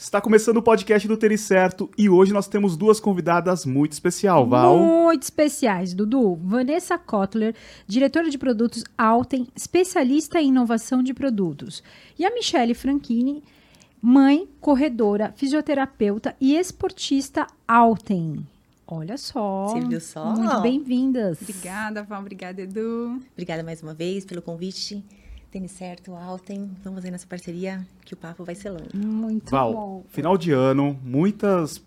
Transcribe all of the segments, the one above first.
Está começando o podcast do Tênis Certo e hoje nós temos duas convidadas muito especial, Val. Muito especiais, Dudu. Vanessa Kotler, diretora de produtos Alten, especialista em inovação de produtos. E a Michele Franchini, mãe, corredora, fisioterapeuta e esportista Alten. Olha só. Você viu só? Muito bem-vindas. Obrigada, Val. Obrigada, Edu. Obrigada mais uma vez pelo convite. Tênis certo, Alten. Vamos aí nessa parceria que o papo vai ser longo. Muito Val, bom. final de ano, muitas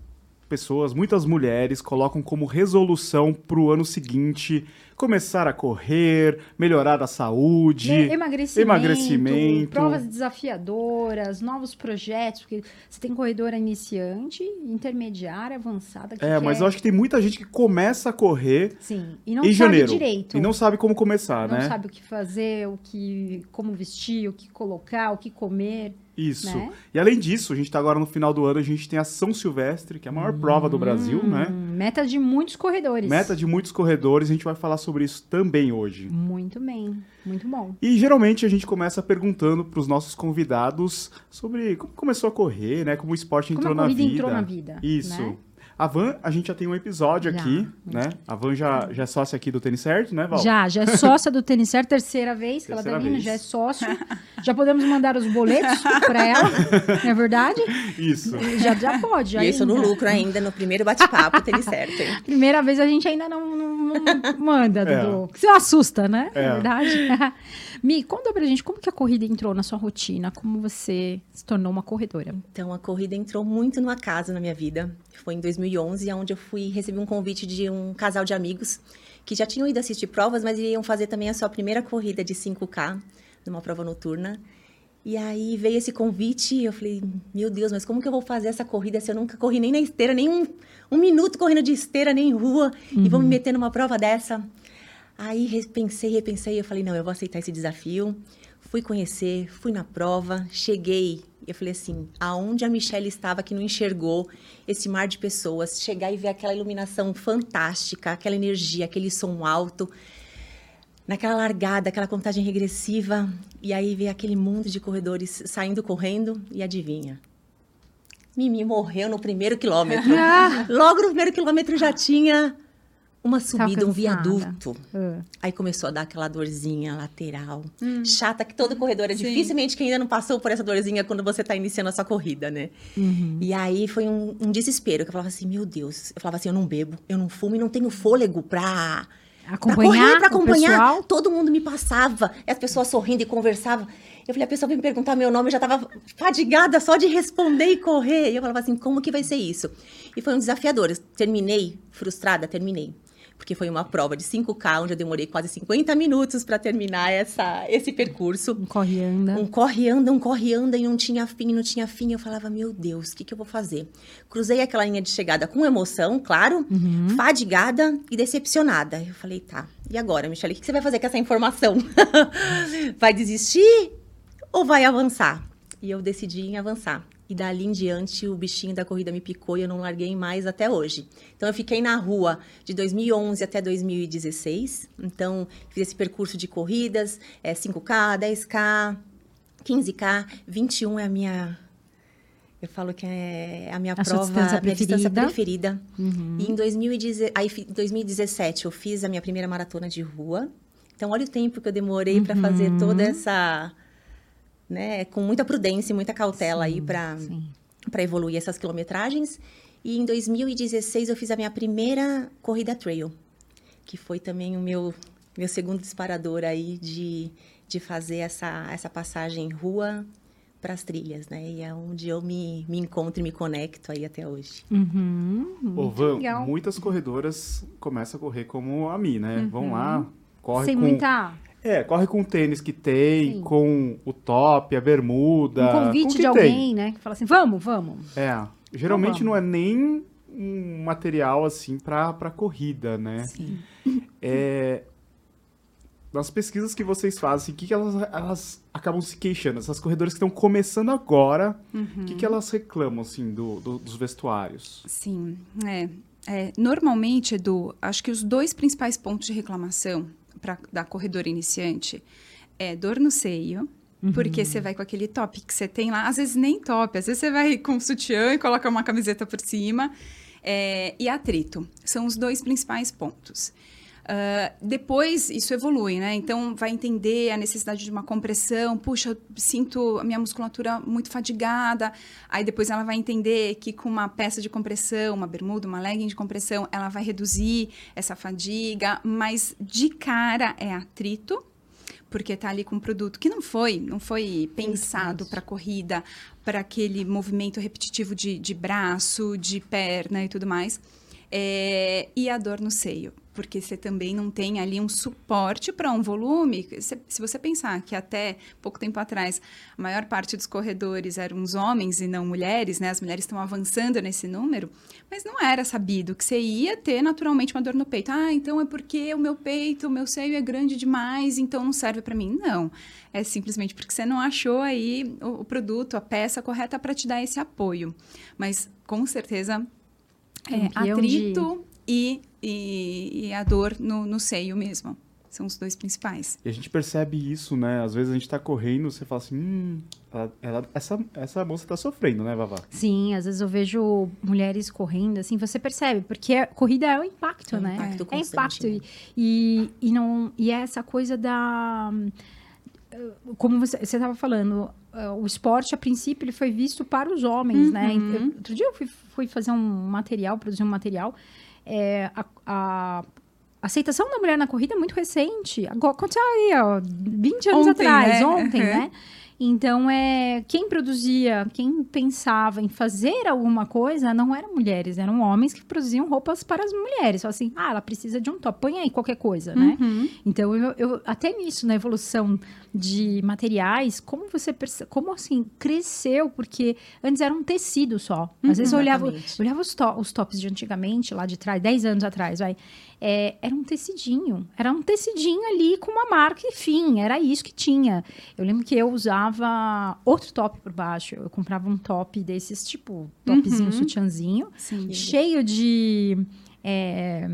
pessoas, muitas mulheres colocam como resolução para o ano seguinte começar a correr, melhorar a saúde, E- Emagrecimento, emagrecimento. provas desafiadoras, novos projetos, porque você tem corredora iniciante, intermediária, avançada. É, mas quer- eu acho que tem muita gente que começa a correr Sim, e não em sabe janeiro direito. e não sabe como começar, não né? sabe o que fazer, o que, como vestir, o que colocar, o que comer. Isso. né? E além disso, a gente está agora no final do ano, a gente tem a São Silvestre, que é a maior prova do Brasil, né? Hum, Meta de muitos corredores. Meta de muitos corredores, a gente vai falar sobre isso também hoje. Muito bem, muito bom. E geralmente a gente começa perguntando para os nossos convidados sobre como começou a correr, né? Como o esporte Como entrou a na vida. entrou na vida. Isso. né? A Van, a gente já tem um episódio Já, aqui, né? A Van já, já é sócia aqui do Tênis Certo, né, Val? Já, já é sócia do Tênis Certo, terceira vez que ela Terceira tá vindo, vez. já é sócio. Já podemos mandar os boletos para ela, não é verdade? Isso. Já, já pode. E eu estou no lucro ainda, no primeiro bate-papo, Tênis certo, hein? Primeira vez a gente ainda não, não- não manda, É. Dudu. Você assusta, né? É. É verdade. Mi, conta pra gente como que a corrida entrou na sua rotina, como você se tornou uma corredora. Então, a corrida entrou muito no acaso na minha vida. Foi em 2011, onde eu fui recebi um convite de um casal de amigos que já tinham ido assistir provas, mas iriam fazer também a sua primeira corrida de 5K, numa prova noturna. E aí veio esse convite e eu falei, meu Deus, mas como que eu vou fazer essa corrida se eu nunca corri nem na esteira, nem um, um minuto correndo de esteira, nem em rua, e vou me meter numa prova dessa? Aí repensei, repensei, eu falei, não, eu vou aceitar esse desafio. Fui conhecer, fui na prova, cheguei. Eu falei assim, aonde a Michelle estava que não enxergou esse mar de pessoas, chegar e ver aquela iluminação fantástica, aquela energia, aquele som alto, naquela largada, aquela contagem regressiva, e aí ver aquele mundo de corredores saindo correndo e adivinha? Mimi morreu no primeiro quilômetro. Ah! Logo no primeiro quilômetro já tinha uma subida, um viaduto. Ah. Aí começou a dar aquela dorzinha lateral, Hum. chata, que todo corredor é Sim. dificilmente quem ainda não passou por essa dorzinha quando você tá iniciando a sua corrida, né? Uhum. E aí foi um, um desespero, que eu falava assim, meu Deus, eu falava assim, eu não bebo, eu não fumo e não tenho fôlego pra, pra Acompanhar, correr, pra acompanhar. Todo mundo me passava, as pessoas sorrindo e conversavam. Eu falei, a pessoa veio me perguntar meu nome, eu já tava fadigada só de responder e correr. E eu falava assim, como que vai ser isso? E foi um desafiador. Eu terminei frustrada, terminei. Porque foi uma prova de 5K, onde eu demorei quase 50 minutos para terminar essa, esse percurso. Um corre e anda. Um corre anda, um corre anda e não tinha fim, não tinha fim. Eu falava, meu Deus, o que, que eu vou fazer? Cruzei aquela linha de chegada com emoção, claro, fadigada e decepcionada. Eu falei, tá, e agora, Michelle, o que, que você vai fazer com essa informação? vai desistir ou vai avançar? E eu decidi em avançar. E dali em diante, o bichinho da corrida me picou e eu não larguei mais até hoje. Então, eu fiquei na rua de 2011 até 2016. Então, fiz esse percurso de corridas, é 5K, 10K, 15K, 21 é a minha... Eu falo que é a minha A prova, distância a minha distância preferida. preferida. E em 2010 aí, fi- 2017 eu fiz a minha primeira maratona de rua. Então, olha o tempo que eu demorei para fazer toda essa... Né, com muita prudência e muita cautela aí para Sim. para evoluir essas quilometragens. E em 2016 eu fiz a minha primeira corrida trail, que foi também o meu, meu segundo disparador aí de, de fazer essa, essa passagem rua para as trilhas, né? E é onde eu me, me encontro e me conecto aí até hoje. Uhum. Ô, Van, legal. muitas corredoras começam a correr como a mim, né? Vão lá, corre Sem com... muita. É, corre com o tênis que tem, Sim. com o top, a bermuda. Um convite que de tem. alguém, né? Que fala assim: vamos, vamos. É, geralmente Então não é nem um material assim pra, pra corrida, né? Sim. É, nas pesquisas que vocês fazem, o que, que elas, elas acabam se queixando? Essas corredoras que estão começando agora, o que, que elas reclamam, assim, do, do- dos vestuários? Sim, é. É, normalmente, Edu, acho que os dois principais pontos de reclamação da corredora iniciante é dor no seio Porque você vai com aquele top que você tem lá, às vezes nem top, às vezes você vai com sutiã e coloca uma camiseta por cima. É, e atrito. São os dois principais pontos. Uh, depois isso evolui, né? Então vai entender a necessidade de uma compressão. Puxa, eu sinto a minha musculatura muito fadigada. Aí depois ela vai entender que com uma peça de compressão, uma bermuda, uma legging de compressão, ela vai reduzir essa fadiga. Mas de cara é atrito porque está ali com um produto que não foi, não foi pensado para corrida, para aquele movimento repetitivo de, de braço, de perna e tudo mais. É, e a dor no seio, porque você também não tem ali um suporte para um volume. Se, se, você pensar que até pouco tempo atrás a maior parte dos corredores eram os homens e não mulheres, né? As mulheres estão avançando nesse número, mas não era sabido que você ia ter naturalmente uma dor no peito. Ah, então é porque o meu peito, o meu seio é grande demais, então não serve para mim. Não, é simplesmente porque você não achou aí o, o produto, a peça correta para te dar esse apoio. Mas com certeza é, atrito e, e, e, a dor no, no seio mesmo. São os dois principais. E a gente percebe isso, né? Às vezes a gente tá correndo, você fala assim, hum, ela, ela, essa, essa moça tá sofrendo, né, Vavá? Sim, às vezes eu vejo mulheres correndo, assim, você percebe, porque a corrida é o impacto, é né? Impacto é impacto. Né? E, e, não, e é essa coisa da como você estava falando, o esporte, a princípio, ele foi visto para os homens, né? uhum. né? Eu, outro dia eu fui, fui, fazer um material, produzir um material. É, a, a, aceitação da mulher na corrida é muito recente. Agora, aconteceu aí, ó, 20 anos ontem, atrás, né? ontem, uhum. né? Então, é, quem produzia, quem pensava em fazer alguma coisa, não eram mulheres, eram homens que produziam roupas para as mulheres. Só assim, ah, ela precisa de um top, põe aí qualquer coisa, né? Uhum. Então, eu, eu, até nisso, na evolução de materiais, como você percebe, como assim, cresceu, porque antes era um tecido só. Às uhum, vezes eu olhava, olhava os, to os tops de antigamente, lá de trás, 10 anos atrás, vai é, era um tecidinho. Era um tecidinho ali com uma marca, enfim, era isso que tinha. Eu lembro que eu usava outro top por baixo. Eu comprava um top desses, tipo, topzinho, uhum. sutiãzinho, Sim. cheio de. É,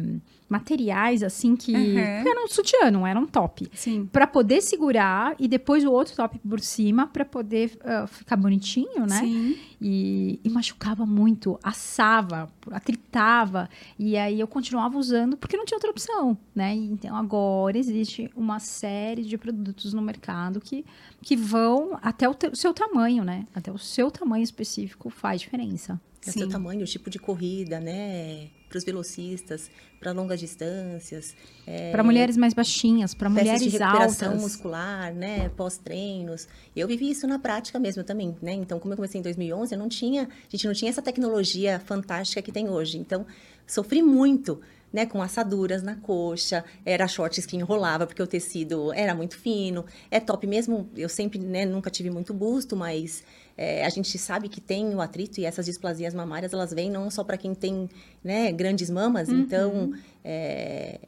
materiais assim que uhum. era um sutiã, não era um top. Para poder segurar e depois o outro top por cima para poder uh, ficar bonitinho, né? Sim. E, e, machucava muito, assava, atritava. E aí eu continuava usando porque não tinha outra opção, né? Então agora existe uma série de produtos no mercado que, que vão até o, o seu tamanho, né? Até o seu tamanho específico faz diferença. É o seu tamanho, o tipo de corrida, né? Para os velocistas, para longas distâncias. É, para mulheres mais baixinhas, para mulheres de recuperação altas. muscular, né? Pós-treinos. Eu vivi isso na prática mesmo também, né? Então, como eu comecei em 2011, eu não tinha, a gente não tinha essa tecnologia fantástica que tem hoje. Então, sofri muito. Né, com assaduras na coxa, era shorts que enrolava porque o tecido era muito fino, é top mesmo, eu sempre, né, nunca tive muito busto, mas é, a gente sabe que tem o atrito e essas displasias mamárias, elas vêm não só para quem tem né, grandes mamas, uhum. então é,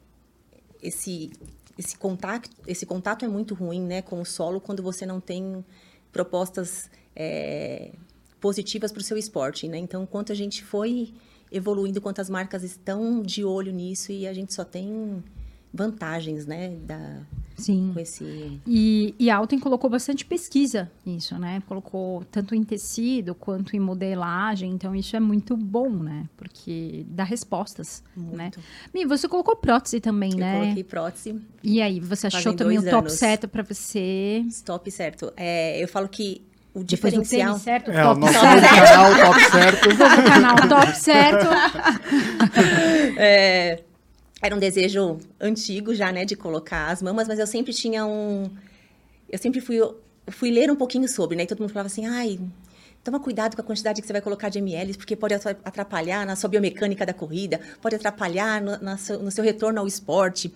esse, esse, contato, esse contato é muito ruim né, com o solo quando você não tem propostas é, positivas para o seu esporte. Né? Então, quanto a gente foi evoluindo, quantas marcas estão de olho nisso e a gente só tem vantagens, né, da, Sim. com esse... E, e a Alten colocou bastante pesquisa nisso, né, colocou tanto em tecido quanto em modelagem, então isso é muito bom, né, porque dá respostas, muito. né. Mi, você colocou prótese também, Eu né? Coloquei prótese. E aí, você achou também o top anos. certo para você? Top certo. É, eu falo que o diferencial. certo, é, top o nosso certo. canal top certo. O canal top certo. é, era um desejo antigo já, né, de colocar as mamas, mas eu sempre tinha um. Eu sempre fui, fui ler um pouquinho sobre, né? E todo mundo falava assim, ai, toma cuidado com a quantidade que você vai colocar de ml, porque pode atrapalhar na sua biomecânica da corrida, pode atrapalhar no, no seu retorno ao esporte.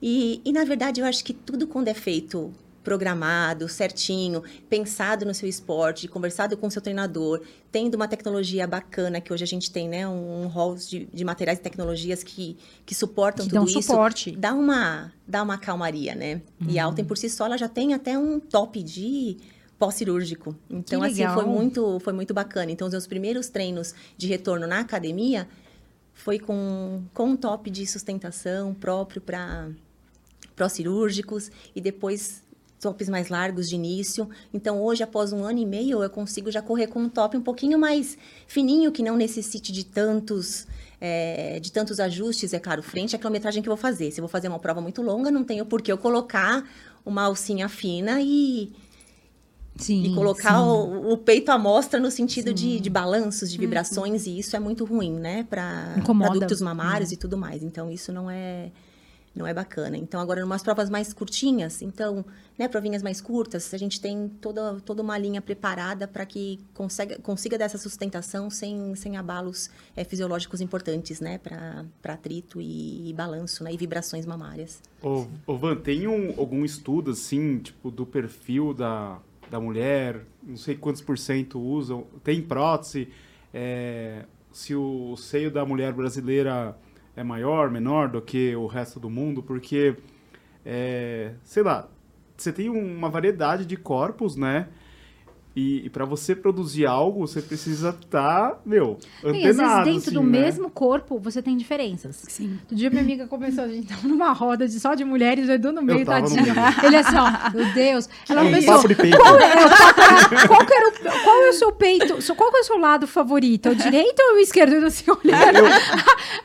E, e, na verdade, eu acho que tudo quando é feito programado, certinho, pensado no seu esporte, conversado com o seu treinador, tendo uma tecnologia bacana que hoje a gente tem, né, um, hall de, de, materiais e tecnologias que, que suportam que tudo isso, suporte. dá uma dá uma calmaria, né? Uhum. E a Alten por si só ela já tem até um top de pós-cirúrgico. Então assim foi muito foi muito bacana. Então os meus primeiros treinos de retorno na academia foi com com um top de sustentação próprio para pró-cirúrgicos e depois tops mais largos de início. Então, hoje, após um ano e meio, eu consigo já correr com um top um pouquinho mais fininho, que não necessite de tantos. É, de tantos ajustes, é claro, frente à quilometragem que eu vou fazer. Se eu vou fazer uma prova muito longa, não tenho por que eu colocar uma alcinha fina e, Sim, e colocar o, o peito à mostra no sentido de, de balanços, de vibrações, e isso é muito ruim, né? Para adultos mamários e tudo mais. Então, isso não é não é bacana. Então, agora, umas provas mais curtinhas, então, né, provinhas mais curtas, a gente tem toda, toda uma linha preparada para que consiga, consiga dar essa sustentação sem, sem abalos é, fisiológicos importantes, né, para atrito e, e balanço, né, e vibrações mamárias. Ô, ô Van, tem um- algum estudo, assim, tipo, do perfil da, da mulher? Não sei quantos por cento usam. Tem prótese? É, se o seio da mulher brasileira é maior, menor do que o resto do mundo? Porque, é, sei lá, você tem uma variedade de corpos, né? E, e para você produzir algo, você precisa estar, meu, Sim, às vezes antenado, dentro assim, do né? mesmo corpo você tem diferenças. Sim. Outro dia minha amiga começou, a gente tava numa roda de só de mulheres, o Edu no meio, no tadinho. meio. Ele assim, ó, meu Deus. Ela É um começou, papo de peito. qual é, eu tava- qual que era o, qual é o seu peito, qual que é o seu lado favorito? O direito ou o esquerdo? Eu assim, olhando.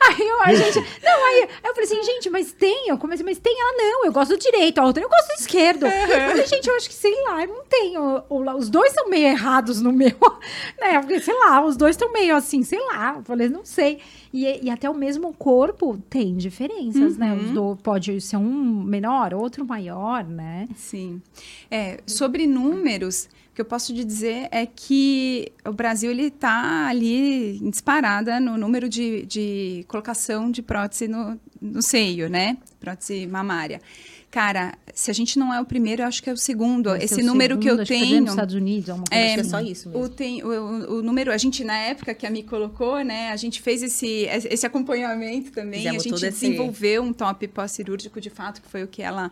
Aí eu, a gente, não, aí, eu falei assim, gente, mas tem, eu comecei, mas tem, ela não, eu gosto do direito, a outra eu gosto do esquerdo. Eu falei, gente, eu acho que, sei lá, eu não tenho, os dois são meio errados no meu, né, porque, sei lá, os dois estão meio assim, sei lá, eu falei, não sei. E, e até o mesmo corpo tem diferenças, né, os do, pode ser um menor, outro maior, né. Sim. É, sobre números, o que eu posso te dizer é que o Brasil ele está ali em disparada no número de, de colocação de prótese no, no seio, né? Prótese mamária. Cara, se a gente não é o primeiro, eu acho que é o segundo. Esse o número que segundo, eu acho é tenho. nos Estados Unidos, alguma coisa Acho que é assim. só isso O, mesmo. tem, o, o- o número, a gente, na época que a Mi colocou, né, a gente fez esse, esse acompanhamento também. Fizemos a gente todo esse- desenvolveu um top pós-cirúrgico, de fato, que foi o que ela,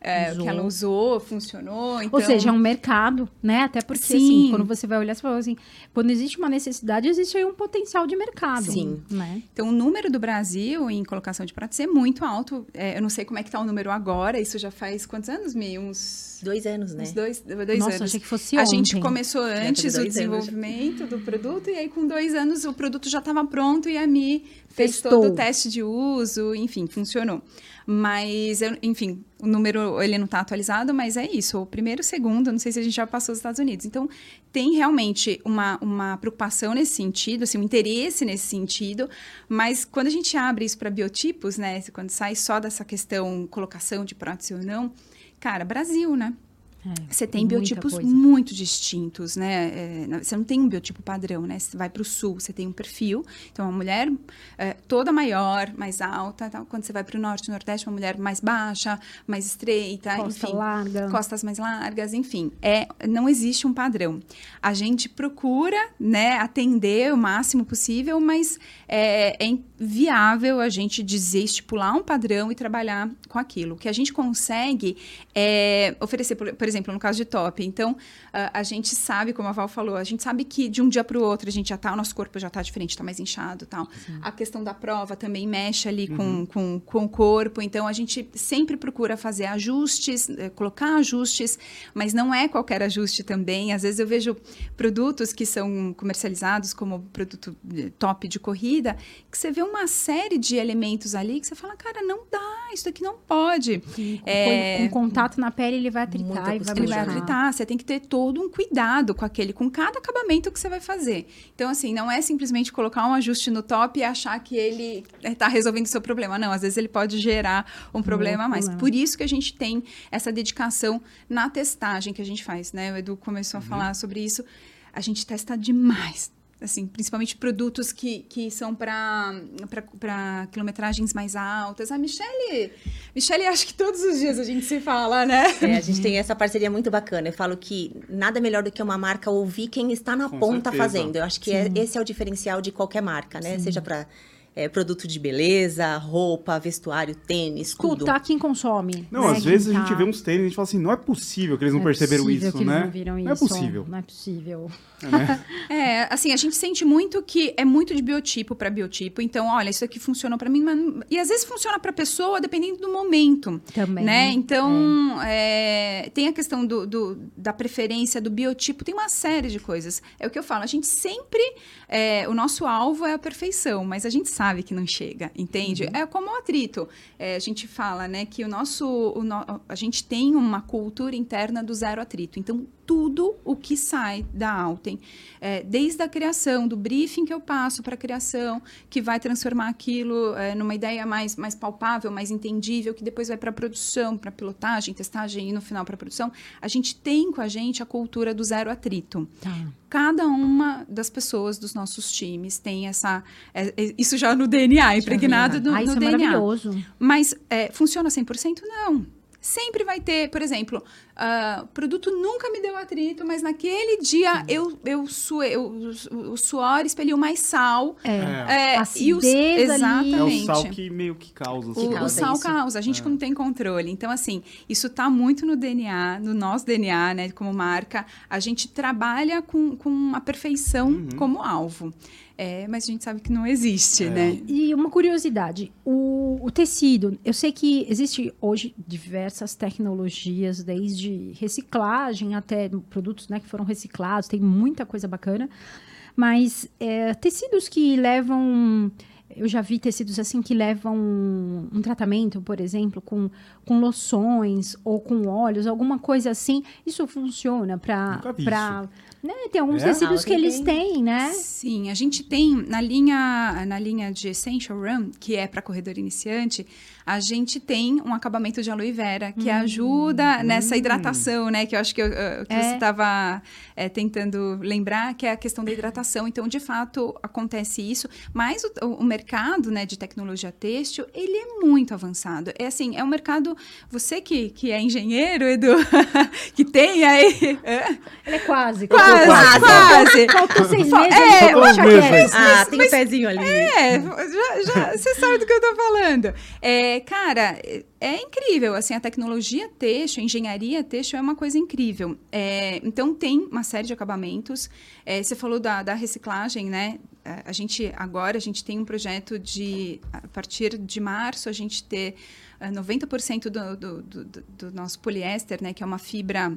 é, o Usou. que ela usou, funcionou. Então, Ou seja, é um mercado, né? Até porque, Sim. assim, quando você vai olhar, você fala assim, quando existe uma necessidade, existe aí um potencial de mercado. Sim. Né? Então, o número do Brasil em colocação de prótese é muito alto. É, eu não sei como é que tá o número agora. Isso já faz quantos anos, Mi? Uns, Dois anos, né? uns dois, dois Nossa, anos. achei que fosse A ontem. gente começou antes o anos desenvolvimento do produto e aí com dois anos o produto já estava pronto e a Mi fez Testou. todo o teste de uso, enfim, funcionou. Mas, eu- enfim, o número ele não está atualizado, mas é isso. O primeiro, o segundo, não sei se a gente já passou os Estados Unidos. Então, tem realmente uma, uma preocupação nesse sentido, assim, um interesse nesse sentido, mas quando a gente abre isso para biotipos, né, quando sai só dessa questão colocação de prótese ou não, cara, Brasil, né? É, Você tem biotipos coisa. muito distintos, né? É, você não tem um biotipo padrão, né? Você vai para o sul, você tem um perfil. Então, uma mulher é, toda maior, mais alta. tal. Quando você vai para o norte, nordeste, uma mulher mais baixa, mais estreita, Costa enfim. larga. Costas mais largas, enfim. É, não existe um padrão. A gente procura, né, atender o máximo possível, mas é, é inviável a gente dizer, estipular um padrão e trabalhar com aquilo. O que a gente consegue é oferecer, por, por exemplo, no caso de top. Então, a, a gente sabe, como a Val falou, a gente sabe que de um dia para o outro a gente já tá, o nosso corpo já tá diferente, tá mais inchado tal. A questão da prova também mexe ali com, com, com o corpo. Então, a gente sempre procura fazer ajustes, eh, colocar ajustes, mas não é qualquer ajuste também. Às vezes eu vejo produtos que são comercializados como produto eh, top de corrida, que você vê uma série de elementos ali que você fala, cara, não dá, isso daqui não pode. É, Com, com contato na pele, ele vai atritar Muita e vai ele vai Sujar. manchar. atritar, você tem que ter todo um cuidado com aquele, com cada acabamento que você vai fazer. Então, assim, não é simplesmente colocar um ajuste no top e achar que ele está resolvendo o seu problema. Não, às vezes ele pode gerar um problema a mais. problema. Por isso que a gente tem essa dedicação na testagem que a gente faz, né? O Edu começou a falar sobre isso. A gente testa demais. Assim, principalmente produtos que, que são para quilometragens mais altas. A Michelle, Michelle, acho que todos os dias a gente se fala, né? É, a gente tem essa parceria muito bacana. Eu falo que nada melhor do que uma marca ouvir quem está na Com ponta certeza. fazendo. Eu acho que é- esse é o diferencial de qualquer marca, né? Seja para é, produto de beleza, roupa, vestuário, tênis, tudo. Escutar quem consome. Não, né? às vezes Quem a gente tá- vê uns tênis e a gente fala assim, não é possível que eles não, é perceberam isso, que né? Eles não viram não é isso. possível. Não é possível. né? É, assim, a gente sente muito que é muito de biotipo para biotipo. Então, olha, isso aqui funcionou para mim, mas... não- e às vezes funciona para pessoa dependendo do momento. Também. né? Então, é, tem a questão do, do- da preferência do biotipo, tem uma série de coisas. É o que eu falo, a gente sempre, é, o nosso alvo é a perfeição, mas a gente sabe que não chega, entende? É como o atrito. É, a gente fala, né, que o nosso, o no- a gente tem uma cultura interna do zero atrito. Então, tudo o que sai da Alten, é, desde a criação, do briefing que eu passo para a criação, que vai transformar aquilo é, numa ideia mais, mais palpável, mais entendível, que depois vai para a produção, para pilotagem, testagem e no final para a produção, a gente tem com a gente a cultura do zero atrito. Tá. Cada uma das pessoas dos nossos times tem essa. é, é, isso já no DNA, impregnado no, ah, isso é DNA. maravilhoso. Mas é, funciona 100%? Não. Sempre vai ter, por exemplo, ah, o produto nunca me deu atrito, mas naquele dia eu, eu, suei, eu, o, o suor expeliu mais sal. É. É, e os- Acidez ali. É o exatamente. sal que meio que causa. O, assim, o causa sal isso. causa, a gente não tem controle. Então, assim, isso tá muito no DNA, no nosso DNA, né, como marca. A gente trabalha com, com a perfeição como alvo. É, mas a gente sabe que não existe, né? E uma curiosidade, o, o tecido, eu sei que existe hoje diversas tecnologias, desde reciclagem até produtos né, que foram reciclados, tem muita coisa bacana, mas é, tecidos que levam, eu já vi tecidos assim que levam um tratamento, por exemplo, com, com loções ou com óleos, alguma coisa assim, isso funciona para... Né, tem alguns É? tecidos Ah, que eles tem. têm, né? Sim, a gente tem na linha, na linha de Essential Run, que é para corredor iniciante, a gente tem um acabamento de aloe vera que ajuda nessa hidratação, né? Que eu acho que, eu, que É. você estava tentando lembrar, que é a questão da hidratação. Então, de fato, acontece isso. Mas o, o- o mercado né, de tecnologia têxtil, ele é muito avançado. É assim, é um mercado... Você que, que é engenheiro, Edu, que tem aí... é, Ele é quase. Quase, quase. quase. Faltou seis meses. é, falou, uns meses, "Quer?" mas- Ah, tem um pezinho ali. É, já, já, você sabe do que eu tô falando. É, cara, é, é incrível, assim, a tecnologia têxtil, a engenharia têxtil é uma coisa incrível. É, então, tem uma série de acabamentos. É, você falou da, da reciclagem, né? É, A gente, agora, a gente tem um projeto de, a partir de março, a gente ter ah, 90% do, do, do, do- do nosso poliéster, né? Que é uma fibra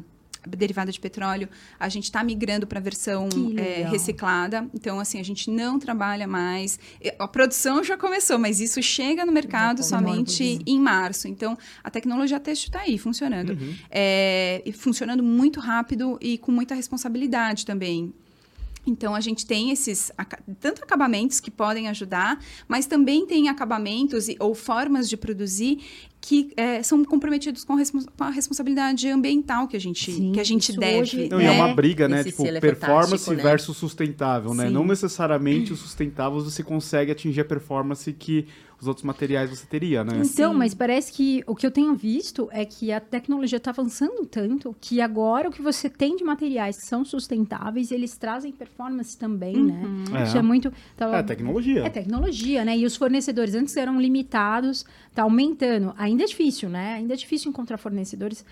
derivada de petróleo, a gente está migrando para a versão é, reciclada. Então, assim, a gente não trabalha mais. A produção já começou, mas isso chega no mercado começou. somente em março. Então, a tecnologia têxtil está aí, funcionando. Uhum. É, e funcionando muito rápido e com muita responsabilidade também. Então, a gente tem esses tanto acabamentos que podem ajudar, mas também tem acabamentos ou formas de produzir que eh, são comprometidos com, a respons- com a responsabilidade ambiental que a gente, Sim, que a gente deve. hoje- Não, e é né? uma briga, né? Esse Tipo, é performance né? versus sustentável, né? Sim. Não necessariamente o sustentável você consegue atingir a performance que os outros materiais você teria, né? Então, Sim. mas parece que o que eu tenho visto é que a tecnologia está avançando tanto que agora o que você tem de materiais que são sustentáveis, eles trazem performance também, né? É. Isso é muito. tava- É tecnologia. É tecnologia, né? E os fornecedores antes eram limitados, tá aumentando. Ainda é difícil, né? Ainda é difícil encontrar fornecedores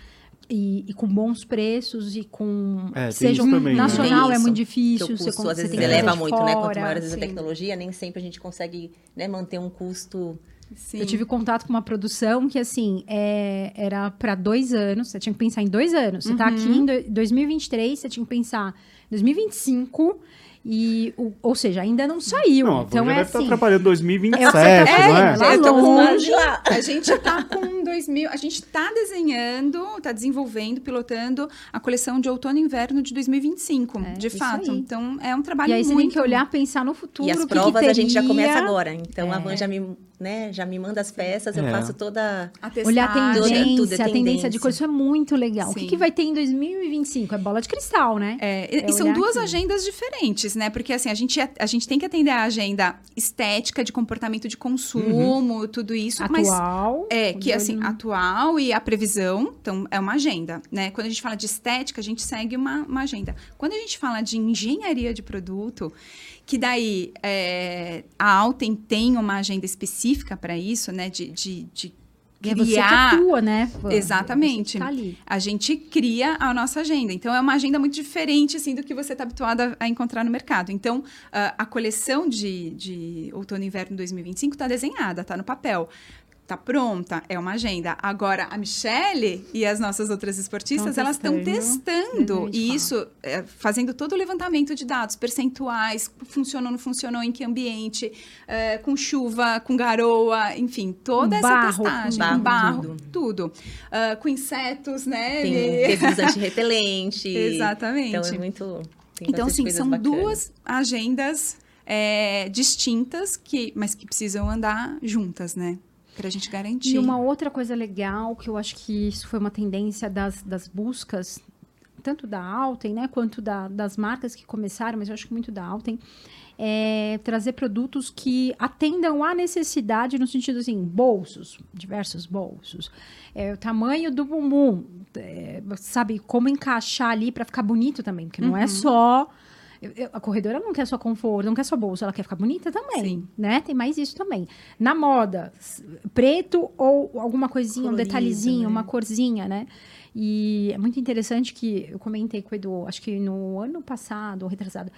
e, e com bons preçum e com É, tem sejam isso também, né? nacional Tem é muito difícil. Porque o você custo con- às você vezes tem eleva muito, né? Quanto fora, maior às vezes a tecnologia, nem sempre a gente consegue né, manter um custo. Sim. Eu tive contato com uma produção que, assim, é, era para dois anos. Você tinha que pensar em dois anos. Você tá aqui Uhum. em do- 2023, você tinha que pensar em 2025. E, o- ou seja, ainda não saiu. Não, a então é deve estar assim. trabalhando em 2027, É, não é? lá eu tô com- longe. lá. A gente tá com 2000, a gente tá desenhando, tá desenvolvendo, pilotando a coleção de outono e inverno de 2025, É, de fato. aí. Então é um trabalho E aí você muito tem que olhar, pensar no futuro. E as o que provas que a gente já começa agora. Então a É. Van já me, né, já me manda as peças, eu É. faço toda. a Olhar a. Tudo é tendência, a tendência de tendência. coisa, isso é muito legal. O que, Sim. que vai ter em 2025? É bola de cristal, né? É, e- É e são duas aqui. agendas diferentes, né? Porque assim, a gente, a gente tem que atender a agenda estética de comportamento de consumo, tudo isso. Mas Atual. é, que assim, no- atual e a previsão, então é uma agenda, né? Quando a gente fala de estética, a gente segue uma, uma agenda. Quando a gente fala de engenharia de produto, que daí é, a Alten tem uma agenda específica para isso, né? De, de, de E é você que criar. atua, né? Exatamente. Tá. A gente cria a nossa agenda. Então, é uma agenda muito diferente, assim, do que você está habituado a, encontrar no mercado. Então, a coleção de, de outono e inverno 2025 está desenhada, está no papel. Está pronta, é uma agenda. Agora, a Michelle e as nossas outras esportistas, Tão elas estão testando. E isso, é, fazendo todo o levantamento de dados, percentuais, funcionou, não funcionou, em que ambiente, é, com chuva, com garoa, enfim, toda Com essa barro, testagem. barro, Com barro, tudo. tudo. Ah, com insetos, né? Tem resíduos antirrepelentes. Exatamente. Então é muito. Então, sim, são bacanas. duas agendas é, distintas, que, mas que precisam andar juntas, né? Pra gente garantir. E uma outra coisa legal, que eu acho que isso foi uma tendência das, das buscas, tanto da Alten, né, quanto da- das marcas que começaram, mas eu acho que muito da Alten, é trazer produtos que atendam à necessidade no sentido assim, bolsos, diversos bolsos, é, o tamanho do bumbum, é, sabe, como encaixar ali para ficar bonito também, porque não é só eu- eu- a corredora não quer só conforto, não quer só bolso, ela quer ficar bonita também, Sim. né? Tem mais isso também. Na moda, preto ou alguma coisinha, um Colorido, detalhezinho, né? uma corzinha, né? E é muito interessante que eu comentei com o Edu, acho que no ano passado ou retrasado,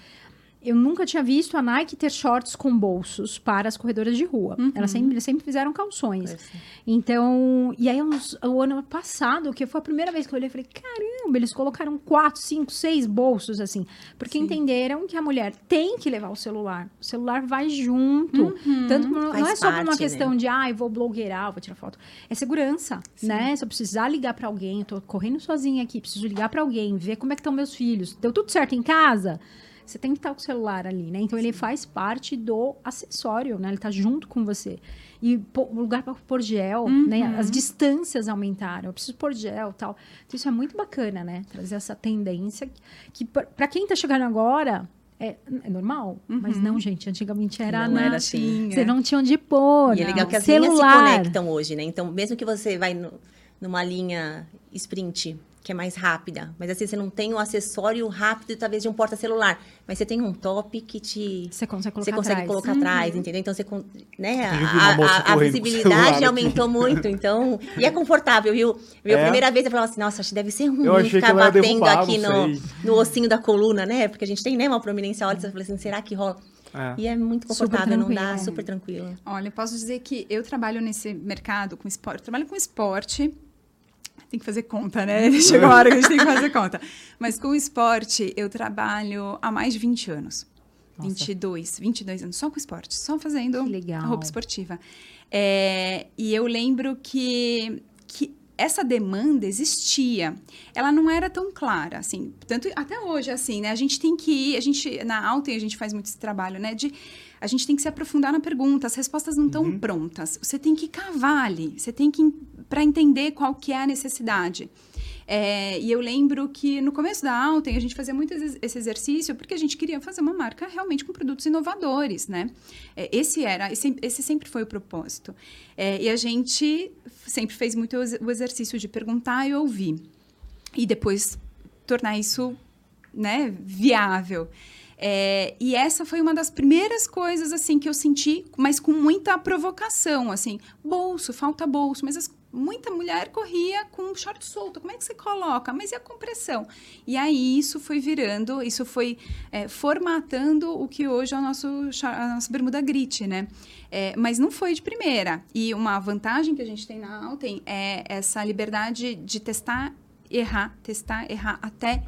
eu nunca tinha visto a Nike ter shorts com bolsos para as corredoras de rua. Elas sempre, sempre fizeram calções. Parece. Então, e aí uns- o ano passado, que foi a primeira vez que eu olhei, eu falei, caramba, eles colocaram quatro, cinco, seis bolsos, assim. Porque Sim. entenderam que a mulher tem que levar o celular. O celular vai junto. Tanto por- não Faz é só por uma parte, questão né? de, ah, eu vou blogueirar, vou tirar foto. É segurança, né? Se eu precisar ligar pra alguém, eu tô correndo sozinha aqui, preciso ligar pra alguém, ver como é que estão meus filhos. Deu tudo certo em casa? Você tem que estar com o celular ali, né? Então ele faz parte do acessório, né? Ele tá junto com você. E pô, o lugar para pôr gel, né? As distâncias aumentaram. Eu preciso pôr gel, tal. Então isso é muito bacana, né? Trazer essa tendência que para quem tá chegando agora é, é normal, mas não, gente. Antigamente era Não na- era assim. Você não tinha onde pôr. E é legal que as linhas se celular. conectam hoje, né? Então, mesmo que você vai no- numa linha sprint, que é mais rápida, mas assim, você não tem um acessório rápido, talvez, de um porta-celular, mas você tem um top que te... Você consegue colocar Você consegue atrás. colocar atrás, entendeu? Então, você... Né? A, a- a visibilidade aumentou muito, então... E é confortável, viu? Viu? A É? primeira vez eu falava assim, nossa, acho que deve ser ruim ficar batendo aqui no, no ossinho da coluna, né? Porque a gente tem, né, uma prominência óssea. Eu falei assim, será que rola? É. E é muito confortável, não dá, super tranquilo. Olha, eu posso dizer que eu trabalho nesse mercado com esporte. Eu trabalho com esporte. Tem que fazer conta, né? Chegou a hora que a gente tem que fazer conta. Mas com esporte, eu trabalho há mais de 20 anos. Nossa. 22, 22 anos, só com esporte, só fazendo roupa esportiva. É, e eu lembro que, que essa demanda existia. Ela não era tão clara, assim. Tanto até hoje, assim, né? A gente tem que ir, a gente, na Alten a gente faz muito esse trabalho, né? De, a gente tem que se aprofundar na pergunta, as respostas não estão prontas. Você tem que cavar ali, você tem que, para entender qual que é a necessidade. É, e eu lembro que no começo da Alten a gente fazia muito esse exercício porque a gente queria fazer uma marca realmente com produtos inovadores, né? É, esse era, esse, esse sempre foi o propósito. É, e a gente sempre fez muito o exercício de perguntar e ouvir. E depois tornar isso né, viável. É, e essa foi uma das primeiras coisas assim que eu senti, mas com muita provocação, assim, bolso, falta bolso, mas as- muita mulher corria com short solto, como é que você coloca? Mas e a compressão? E aí isso foi virando, isso foi é, formatando o que hoje é o nosso, a nossa bermuda grit, né? É, mas não foi de primeira. E uma vantagem que a gente tem na Alten é essa liberdade de testar, errar, testar, errar até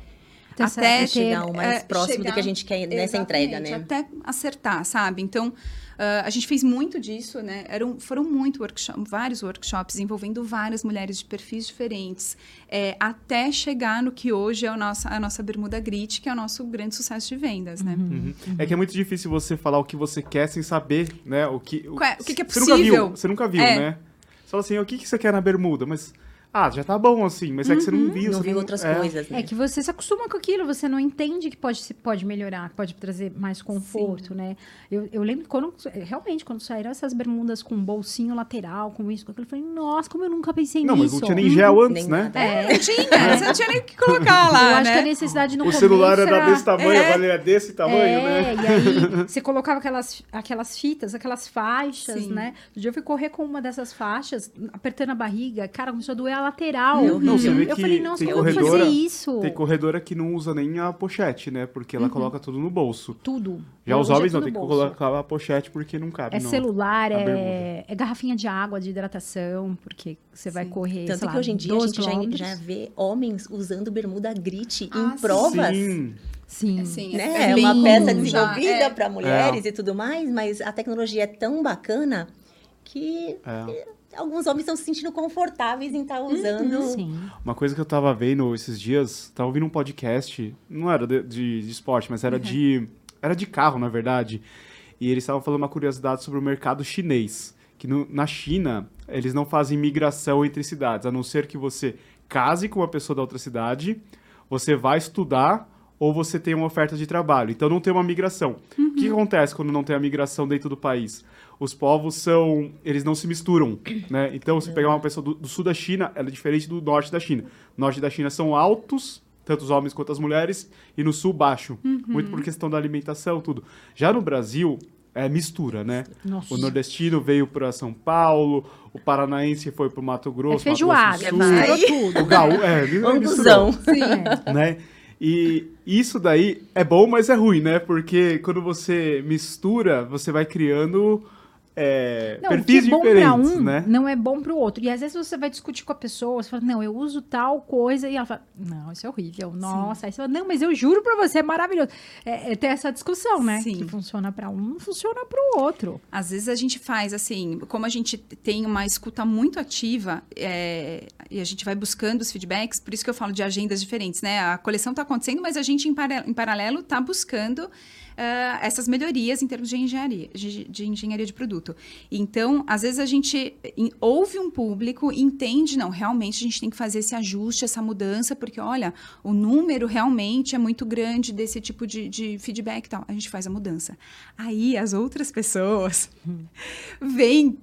Até ter- chegar o mais é, próximo do chegar- que a gente quer nessa entrega, né? Até acertar, sabe? Então, ah, a gente fez muito disso, né? Eram, foram muito workshop, vários workshops envolvendo várias mulheres de perfis diferentes, é, até chegar no que hoje é o nossa, a nossa bermuda grit, que é o nosso grande sucesso de vendas, né? Uhum. É que é muito difícil você falar o que você quer sem saber, né? O que, Qual é- o que que é Você nunca possível. viu, você nunca viu, É. né? Você fala assim, o que, que você quer na bermuda? Mas ah, já tá bom assim, mas é que você não viu. Não você vi outras é. coisas, né? É que você se acostuma com aquilo, você não entende que pode, se pode melhorar, que pode trazer mais conforto, né? Eu, eu lembro que quando, realmente, quando saíram essas bermudas com bolsinho lateral, com isso, com aquilo, eu falei, nossa, como eu nunca pensei Não, mas nisso. não tinha nem gel antes, Nem né? É, Não tinha, você não tinha nem o que colocar lá, eu acho né? que a necessidade no O começo celular era desse tamanho, É. agora ele é desse tamanho, é, né? e aí você colocava aquelas, aquelas fitas, aquelas faixas, Sim. né? Um dia eu fui correr com uma dessas faixas, apertando a barriga, cara, começou a doer a lateral. Meu Não, você vê eu que falei, nossa, tem como eu vou corredora- fazer isso? Tem corredora que não usa nem a pochete, né? Porque ela coloca tudo no bolso. Tudo. Já Hoje os é homens não, tem que colocar a pochete porque não cabe. É não. celular, é, é garrafinha de água, de hidratação, porque você vai correr, Tanto sei que lá, hoje em dia a 12 gente já, quilômetros. já vê homens usando bermuda grit Ah, em sim. provas. Sim. Sim. Sim, Né? É bem uma peça desenvolvida é. para mulheres e tudo mais, mas a tecnologia é tão bacana que É. alguns homens estão se sentindo confortáveis em estar usando. Sim. Uma coisa que eu tava vendo esses dias, tava ouvindo um podcast, não era de, de- de esporte, mas era de. Era de carro, na verdade. E eles estavam falando uma curiosidade sobre o mercado chinês. Que no- na China, eles não fazem migração entre cidades, a não ser que você case com uma pessoa da outra cidade, você vai estudar ou você tem uma oferta de trabalho. Então não tem uma migração. O que acontece quando não tem a migração dentro do país? Os povos são. Eles não se misturam, né? Então, se pegar uma pessoa do, do sul da China, ela é diferente do norte da China. No norte da China são altos, tanto os homens quanto as mulheres, e no sul baixo. Muito por questão da alimentação, tudo. Já no Brasil, é mistura, né? Nossa. O nordestino veio para São Paulo, o paranaense foi para o Mato É Grosso, feijoada, Mato Grosso do. Sul, misturou tudo. o gaú, é, misturou, Anguzão. Sim, é. né? E isso daí é bom, mas é ruim, né? Porque quando você mistura, você vai criando é, Não, o que perfis é bom pra diferentes, um né? não é bom pro outro. E às vezes você vai discutir com a pessoa, você fala, não, eu uso tal coisa, e ela fala, não, isso é horrível. Nossa, aí você fala, não, mas eu juro pra você, é maravilhoso. É, é ter essa discussão, né? Sim. Que funciona pra um, não funciona pro outro. Às vezes a gente faz assim, como a gente tem uma escuta muito ativa é, e a gente vai buscando os feedbacks, por isso que eu falo de agendas diferentes, né? A coleção está acontecendo, mas a gente em, em paralelo está buscando ah, essas melhorias em termos de engenharia, de, de engenharia de produto. Então, às vezes a gente em- ouve um público, entende, não, realmente a gente tem que fazer esse ajuste, essa mudança, porque olha, o número realmente é muito grande desse tipo de, de feedback e tal. A gente faz a mudança. Aí as outras pessoas vêm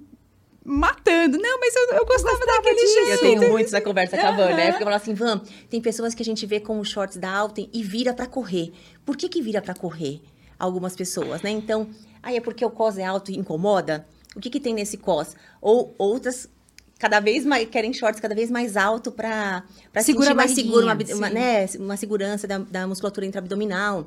matando. Não, mas eu, eu gostava daquele jeito. Eu tenho muito essa conversa com a Van, né? Porque eu falo assim, Van, tem pessoas que a gente vê com os shorts da Alten e vira pra correr. Por que que vira pra correr? Algumas pessoas, né? Então, aí é porque o cos é alto e incomoda? O que que tem nesse cos? Ou outras cada vez mais querem shorts cada vez mais alto Segura sentir a mais seguro, uma, uma, né? uma segurança da, da musculatura intraabdominal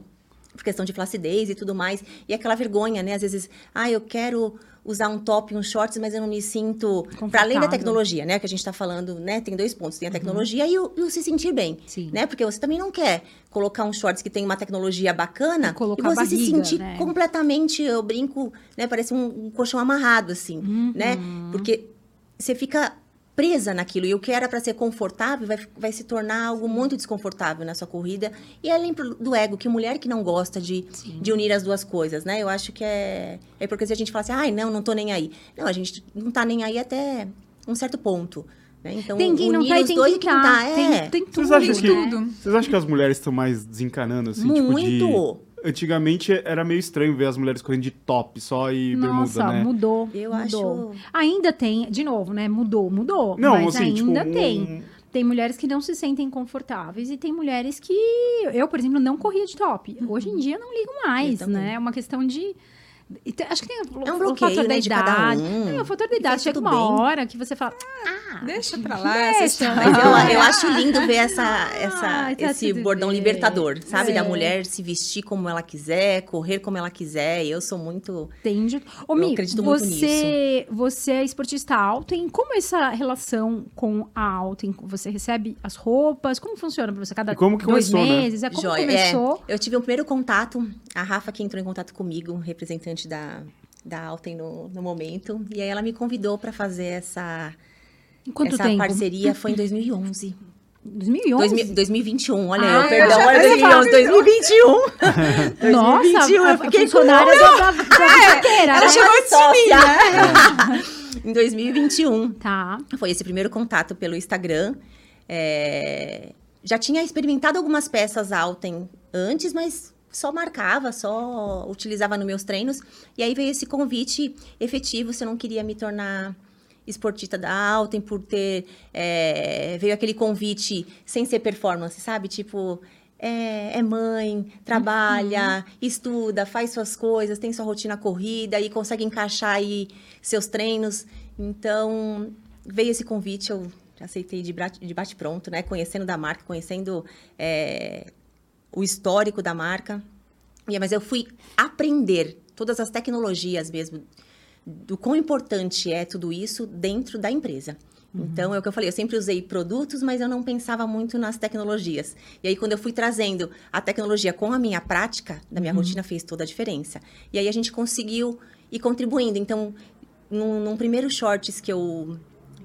por questão de flacidez e tudo mais. E aquela vergonha, né? Às vezes, ah, eu quero usar um top e um shorts, mas eu não me sinto... Para além da tecnologia, né? Que a gente tá falando, né? Tem dois pontos. Tem a tecnologia e, o, e o se sentir bem. Sim. Né? Porque você também não quer colocar um shorts que tem uma tecnologia bacana E e, você se barriga, sentir né? completamente, eu brinco, né? Parece um, um colchão amarrado, assim, né? Uhum. Porque você fica presa naquilo. E o que era para ser confortável vai, vai se tornar algo muito desconfortável na sua corrida. E além pro- do ego, que mulher que não gosta de, de unir as duas coisas, né? Eu acho que é... É porque se a gente fala assim, ai, não, não tô nem aí. Não, a gente não tá nem aí até um certo ponto. Né? Então, Tem quem não tá e tem dois quem tá. tá. É, Tem, tem tudo, Vocês acham que, tudo. vocês acham que as mulheres estão mais desencanando, assim, tipo Muito! de... Antigamente era meio estranho ver as mulheres correndo de top só e Nossa, bermuda, né? mudou. Eu mudou. acho- Ainda tem, de novo, né? Mudou, mudou. Não, mas assim, tipo, ainda um- tem. Tem mulheres que não se sentem confortáveis e tem mulheres que. Eu, por exemplo, não corria de top. Hoje em dia não ligo mais, né? É uma questão de. E Acho que tem o, É um o bloqueio, fator da né, de cada idade. um. É, o fator da E idade. Chega uma bem. hora que você fala. Ah, Deixa pra lá Deixa, essa. Mas eu, eu acho lindo ver essa, essa, Ai, tá esse bordão bem. libertador, sabe? É. Da mulher se vestir como ela quiser, correr como ela quiser. Eu sou muito. Entende? Ô, Eu Mi, acredito muito você, você é esportista Alten. Como é essa relação com a Alten? Você recebe as roupas? Como funciona pra você? Cada E como que dois começou, né? meses? É como Joia. começou? É, eu tive um primeiro contato, a Rafa que entrou em contato comigo, representante da, da Alten no, no momento. E aí ela me convidou para fazer essa, quanto essa tempo? parceria. Foi em 2011. 2011? 2000 2021, olha Ah, eu, perdão, olha pensei 2011, 2021. Nossa, 2021, a, eu a fiquei com- funcionária da, da, da inteira, Ela né? chegou antes de mim, Sócia. em 2021. Tá. Foi esse primeiro contato pelo Instagram. É, Já tinha experimentado algumas peças Alten antes, mas só marcava, só utilizava nos meus treinos. E aí veio esse convite efetivo se eu não queria me tornar esportista da Alten por ter... é, veio aquele convite sem ser performance, sabe? Tipo... É, é mãe, trabalha, estuda, faz suas coisas, tem sua rotina corrida e consegue encaixar aí seus treinos. Então, veio esse convite, eu aceitei de bate-pronto, né? Conhecendo da marca, conhecendo é, o histórico da marca. E, mas eu fui aprender todas as tecnologias mesmo, do quão importante é tudo isso dentro da empresa. Então, é o que eu falei, eu sempre usei produtos, mas eu não pensava muito nas tecnologias. E aí, quando eu fui trazendo a tecnologia com a minha prática, da minha rotina, fez toda a diferença. E aí, a gente conseguiu ir contribuindo. Então, num, num primeiro shorts que eu,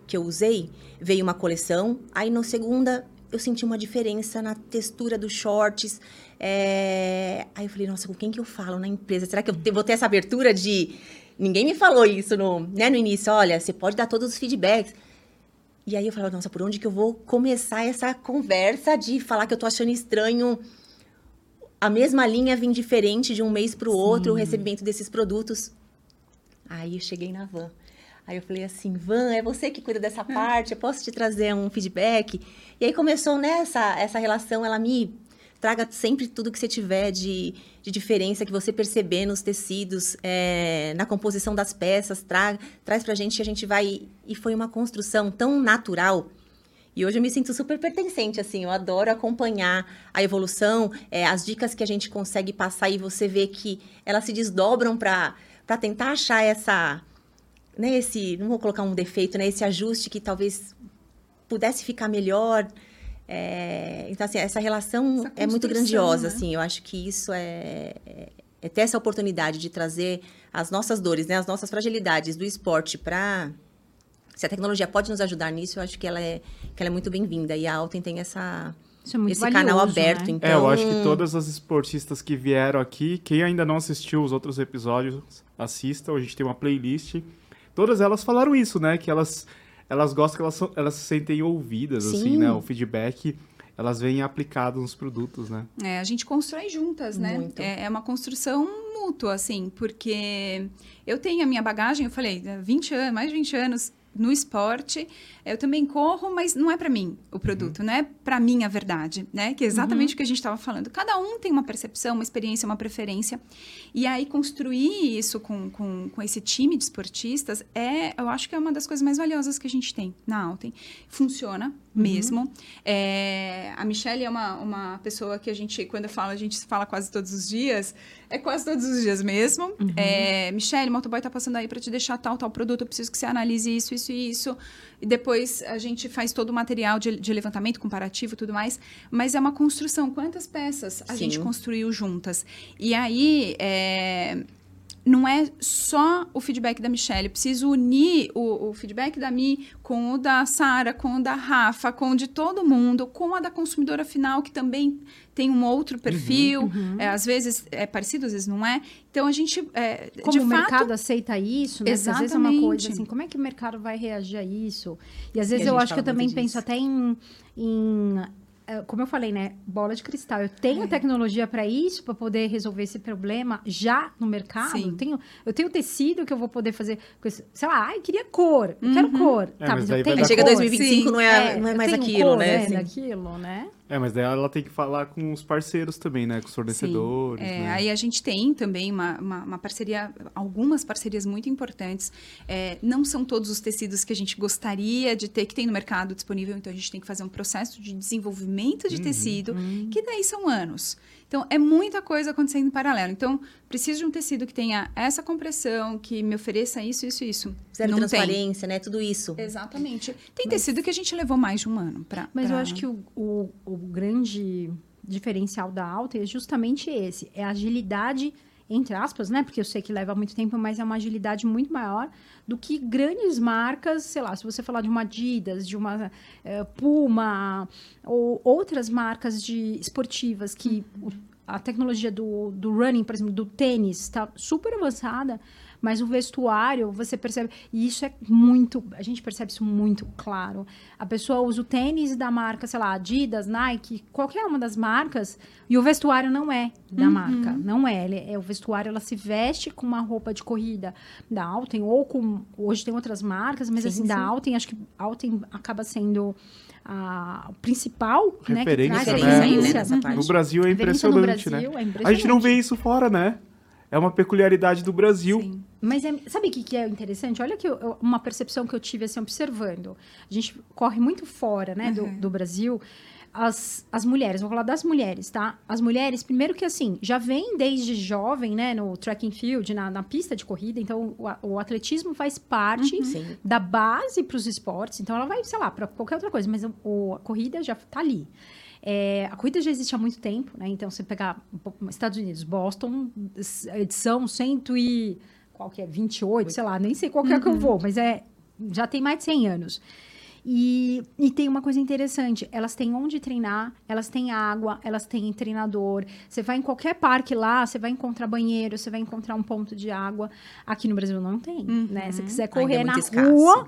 que eu usei, veio uma coleção. Aí, no segunda, eu senti uma diferença na textura dos shorts. É, Aí eu falei, nossa, com quem que eu falo na empresa? Será que eu vou ter essa abertura de... Ninguém me falou isso no, né, no início. Olha, você pode dar todos os feedbacks. E aí eu falava, nossa, por onde que eu vou começar essa conversa de falar que eu tô achando estranho a mesma linha vir diferente de um mês para o outro, o recebimento desses produtos. Aí eu cheguei na van. Aí eu falei assim, Van, é você que cuida dessa parte, eu posso te trazer um feedback? E aí começou nessa essa relação, ela me traga sempre tudo que você tiver de, de diferença que você perceber nos tecidos, é, na composição das peças, tra, traz pra gente que a gente vai... E foi uma construção tão natural, e hoje eu me sinto super pertencente, assim, eu adoro acompanhar a evolução, é, as dicas que a gente consegue passar e você vê que elas se desdobram para tentar achar essa, né, esse, não vou colocar um defeito, né, esse ajuste que talvez pudesse ficar melhor. É, então, assim, essa relação Essa é muito grandiosa, né? assim, eu acho que isso é, é, é ter essa oportunidade de trazer as nossas dores, né, as nossas fragilidades do esporte para se a tecnologia pode nos ajudar nisso, eu acho que ela é, que ela é muito bem-vinda. E a Alten tem essa, Isso é muito esse valioso, canal aberto. né? Então, É, eu acho que todas as esportistas que vieram aqui, quem ainda não assistiu os outros episódios, assistam, a gente tem uma playlist. Todas elas falaram isso, né? Que elas, elas gostam que elas, são- elas se sentem ouvidas, assim, Sim. né? O feedback, elas vêm aplicado nos produtos, né? É, a gente constrói juntas, né? Muito. É, é uma construção mútua, assim, porque eu tenho a minha bagagem, eu falei, né, 20 anos, mais de 20 anos no esporte, eu também corro, mas não é para mim o produto, não é para mim a verdade, né? Que é exatamente o que a gente estava falando. Cada um tem uma percepção, uma experiência, uma preferência. E aí construir isso com, com, com esse time de esportistas é, eu acho que é uma das coisas mais valiosas que a gente tem na Alten. Funciona mesmo. É, a Michelle é uma, uma pessoa que a gente, quando eu falo, a gente fala quase todos os dias. É quase todos os dias mesmo. É, Michelle, o motoboy tá passando aí para te deixar tal, tal produto. Eu preciso que você analise isso, isso e isso. E depois a gente faz todo o material de, de levantamento comparativo e tudo mais. Mas é uma construção. Quantas peças a Sim. gente construiu juntas? E aí, é, não é só o feedback da Michelle. Eu preciso unir o, o feedback da Mi com o da Sara, com o da Rafa, com o de todo mundo, com a da consumidora final, que também tem um outro perfil. É, às vezes é parecido, às vezes não é. Então a gente. É, Como de o fato, mercado aceita isso, né? Porque Às vezes é uma coisa Exatamente. assim, como é que o mercado vai reagir a isso? E às vezes a eu acho que eu também muito penso disso. até em, em, como eu falei, né? Bola de cristal. Eu tenho É. a tecnologia para isso, para poder resolver esse problema já no mercado. Sim. Eu tenho, eu tenho tecido que eu vou poder fazer, sei lá, ai, queria cor, eu quero cor. É, tá, mas mas eu tenho chega cor. 2025, Sim. não é, não é mais aquilo, cor, né? É, assim. daquilo, né? É, mas daí ela tem que falar com os parceiros também, né? Com os fornecedores, É, né? Aí a gente tem também uma, uma, uma parceria, algumas parcerias muito importantes. É, não são todos os tecidos que a gente gostaria de ter, que tem no mercado disponível, então a gente tem que fazer um processo de desenvolvimento de tecido, que daí são anos. Então, é muita coisa acontecendo em paralelo. Então, preciso de um tecido que tenha essa compressão, que me ofereça isso, isso, isso. Zero não tem. transparência, né? Tudo isso. Exatamente. Tem tecido que a gente levou mais de um ano para. Mas eu acho que o, o, o grande diferencial da Alta é justamente esse, é a agilidade entre aspas, né? Porque eu sei que leva muito tempo, mas é uma agilidade muito maior do que grandes marcas, sei lá, se você falar de uma Adidas, de uma eh, Puma ou outras marcas de esportivas que o- a tecnologia do, do running, por exemplo, do tênis está super avançada, Mas o vestuário, você percebe, e isso é muito, a gente percebe isso muito claro. A pessoa usa o tênis da marca, sei lá, Adidas, Nike, qualquer uma das marcas, e o vestuário não é da marca, não é. Ele é o vestuário, ela se veste com uma roupa de corrida da Alten ou com hoje tem outras marcas, mas Sim, assim da sim. Alten, acho que Alten acaba sendo a principal, Referência, né, que traz né? referência. Nessa parte. No Brasil é Referência impressionante, Brasil, né? é A gente impressionante. não vê isso fora, né? É uma peculiaridade do Brasil. Sim. Mas é- sabe o que, que é interessante? Olha que eu- uma percepção que eu tive assim, observando. A gente corre muito fora né, do, do Brasil. As, as mulheres, vou falar das mulheres, tá? As mulheres, primeiro que assim, já vem desde jovem, né, no track and field, na, na pista de corrida, então o, o atletismo faz parte Sim. da base para os esportes, então ela vai, sei lá, para qualquer outra coisa, mas o- o- a corrida já tá ali. É, a corrida já existe há muito tempo, né? Então, você pegar Estados Unidos, Boston, edição 100 e... Qual que é? 28, sei lá, nem sei qual que é que eu vou, mas é... Já tem mais de 100 anos. E, e tem uma coisa interessante, elas têm onde treinar, elas têm água, elas têm treinador. Você vai em qualquer parque lá, você vai encontrar banheiro, você vai encontrar um ponto de água. Aqui no Brasil não tem, né? Se você quiser é correr muito na escasso. rua,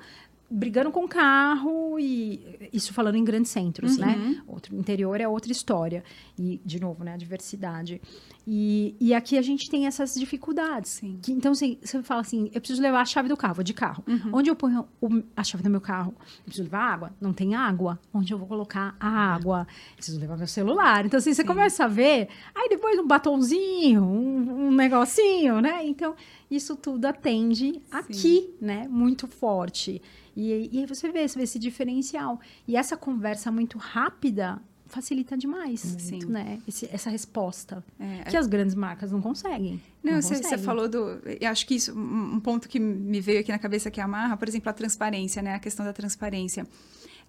brigando com carro e isso falando em grandes centros, né? Outro interior é outra história e de novo, né, a diversidade. E, e aqui a gente tem essas dificuldades. Sim. Que, então assim, você fala assim, eu preciso levar a chave do carro, vou de carro. Onde eu ponho o- a chave do meu carro? Eu preciso levar água? Não tem água. Onde eu vou colocar a água? Preciso levar meu celular. Então assim, você começa a ver, aí depois um batonzinho, um, um negocinho, né? Então isso tudo atende aqui, né? Muito forte. E, e aí você vê, você vê esse diferencial. E essa conversa muito rápida facilita demais, Sim. né? Esse- essa resposta. É, que as grandes marcas não conseguem. Não, você, falou do. Eu acho que isso, um ponto que me veio aqui na cabeça que amarra, por exemplo, a transparência, né? A questão da transparência.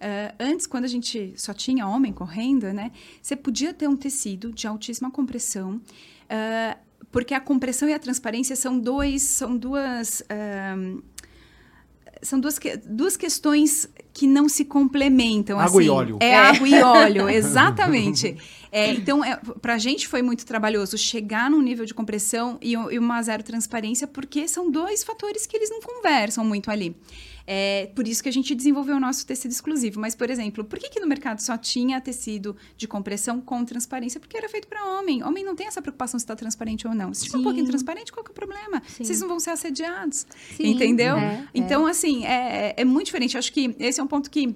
Ah, antes, quando a gente só tinha homem correndo, né? Você podia ter um tecido de altíssima compressão, ah, porque a compressão e a transparência são dois, são duas. ah, são duas, que- duas questões que não se complementam. Água e assim. óleo. É, água e óleo, exatamente. É, então, é, para a gente foi muito trabalhoso chegar num nível de compressão e, e uma zero transparência, porque são dois fatores que eles não conversam muito ali. É, por isso que a gente desenvolveu o nosso tecido exclusivo. Mas, por exemplo, por que, que no mercado só tinha tecido de compressão com transparência? Porque era feito para homem. Homem não tem essa preocupação se está transparente ou não. Se tiver um pouquinho transparente, qual que é o problema? Sim. Vocês não vão ser assediados. Sim, entendeu? é, então, assim, é, é muito diferente. Acho que esse é um ponto que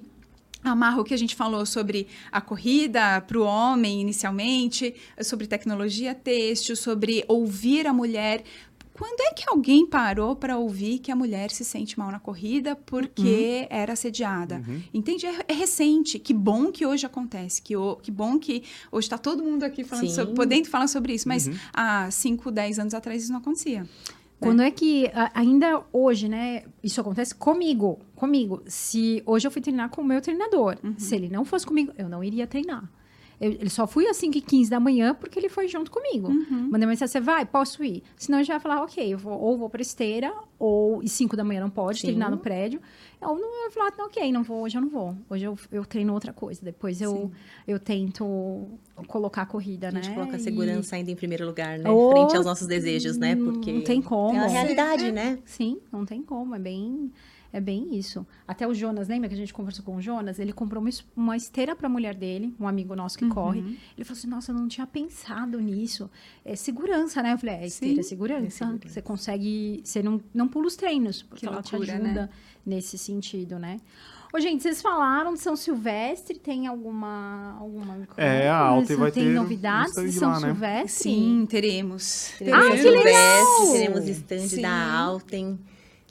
amarra o que a gente falou sobre a corrida para o homem inicialmente, sobre tecnologia têxtil, sobre ouvir a mulher. Quando é que alguém parou para ouvir que a mulher se sente mal na corrida porque era assediada? Entende? É, é recente. Que bom que hoje acontece. Que, o- que bom que hoje está todo mundo aqui falando sobre, podendo falar sobre isso. Mas há 5, 10 anos atrás isso não acontecia. Quando é que, ainda hoje, né, isso acontece comigo, comigo. Se hoje eu fui treinar com o meu treinador, se ele não fosse comigo, eu não iria treinar. Eu, ele só fui às 5 e 15 da manhã porque ele foi junto comigo. Mandei mensagem, você vai? Posso ir? Senão eu já ia falar, ok, eu vou, ou vou pra esteira, ou e 5 da manhã não pode Sim. treinar no prédio. Ou não, eu ia falar, não, ok, não vou, hoje eu não vou. Hoje eu, eu treino outra coisa. Depois eu, eu tento colocar a corrida, A né? gente coloca a E- segurança ainda em primeiro lugar, né? Oh, Frente aos nossos desejos, né? Porque Não tem como. É a realidade, né? Sim, não tem como. É bem, é bem isso. Até o Jonas, lembra que a gente conversou com o Jonas? Ele comprou uma, es- uma esteira para a mulher dele, um amigo nosso que corre. Ele falou assim: Nossa, eu não tinha pensado nisso. É segurança, né? Eu falei: É, esteira é Sim, segurança. é segurança. Você consegue. Você não, não pula os treinos, porque Que ela te ajuda né? nesse sentido, né? Ô, gente, vocês falaram de São Silvestre, tem alguma. alguma É, a Alten vai tem ter novidades de São lá, né? Silvestre? Sim, teremos. Teremos Ah, que legal! Silvestre, Teremos stand Sim. da Alten.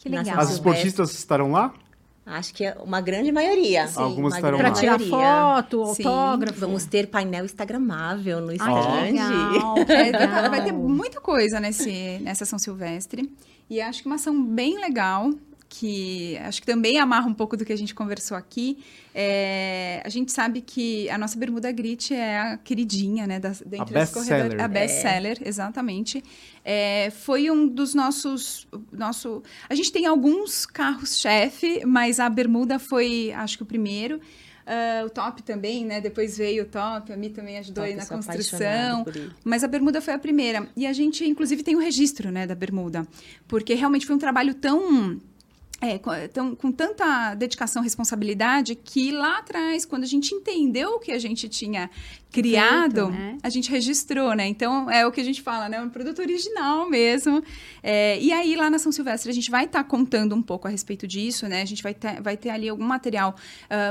Que legal. As esportistas estarão lá? Acho que é uma grande maioria. Sim. Algumas uma estarão grande Pra tirar foto, Sim, autógrafo. Vamos ter painel instagramável no vai, legal. vai ter muita coisa nesse, nessa São Silvestre. E acho que uma ação bem legal, que acho que também amarra um pouco do que a gente conversou aqui. É, a gente sabe que a nossa Bermuda Grit é a queridinha, né? Das, dentre as best seller. A best seller, exatamente. É, foi um dos nossos... Nosso, a gente tem alguns carros-chefe, mas a Bermuda foi, acho que o primeiro. Ah, o top também, né? Depois veio o top, a Mi também ajudou Top, aí na construção. Mas a bermuda foi a primeira. E a gente, inclusive, tem o registro, né, da bermuda. Porque realmente foi um trabalho tão. É, com, tão- com tanta dedicação e responsabilidade que lá atrás, quando a gente entendeu o que a gente tinha criado, né? a gente registrou, né? Então, é o que a gente fala, né? Um produto original mesmo. É, e aí, lá na São Silvestre, a gente vai estar contando um pouco a respeito disso, né? A gente vai ter, vai ter ali algum material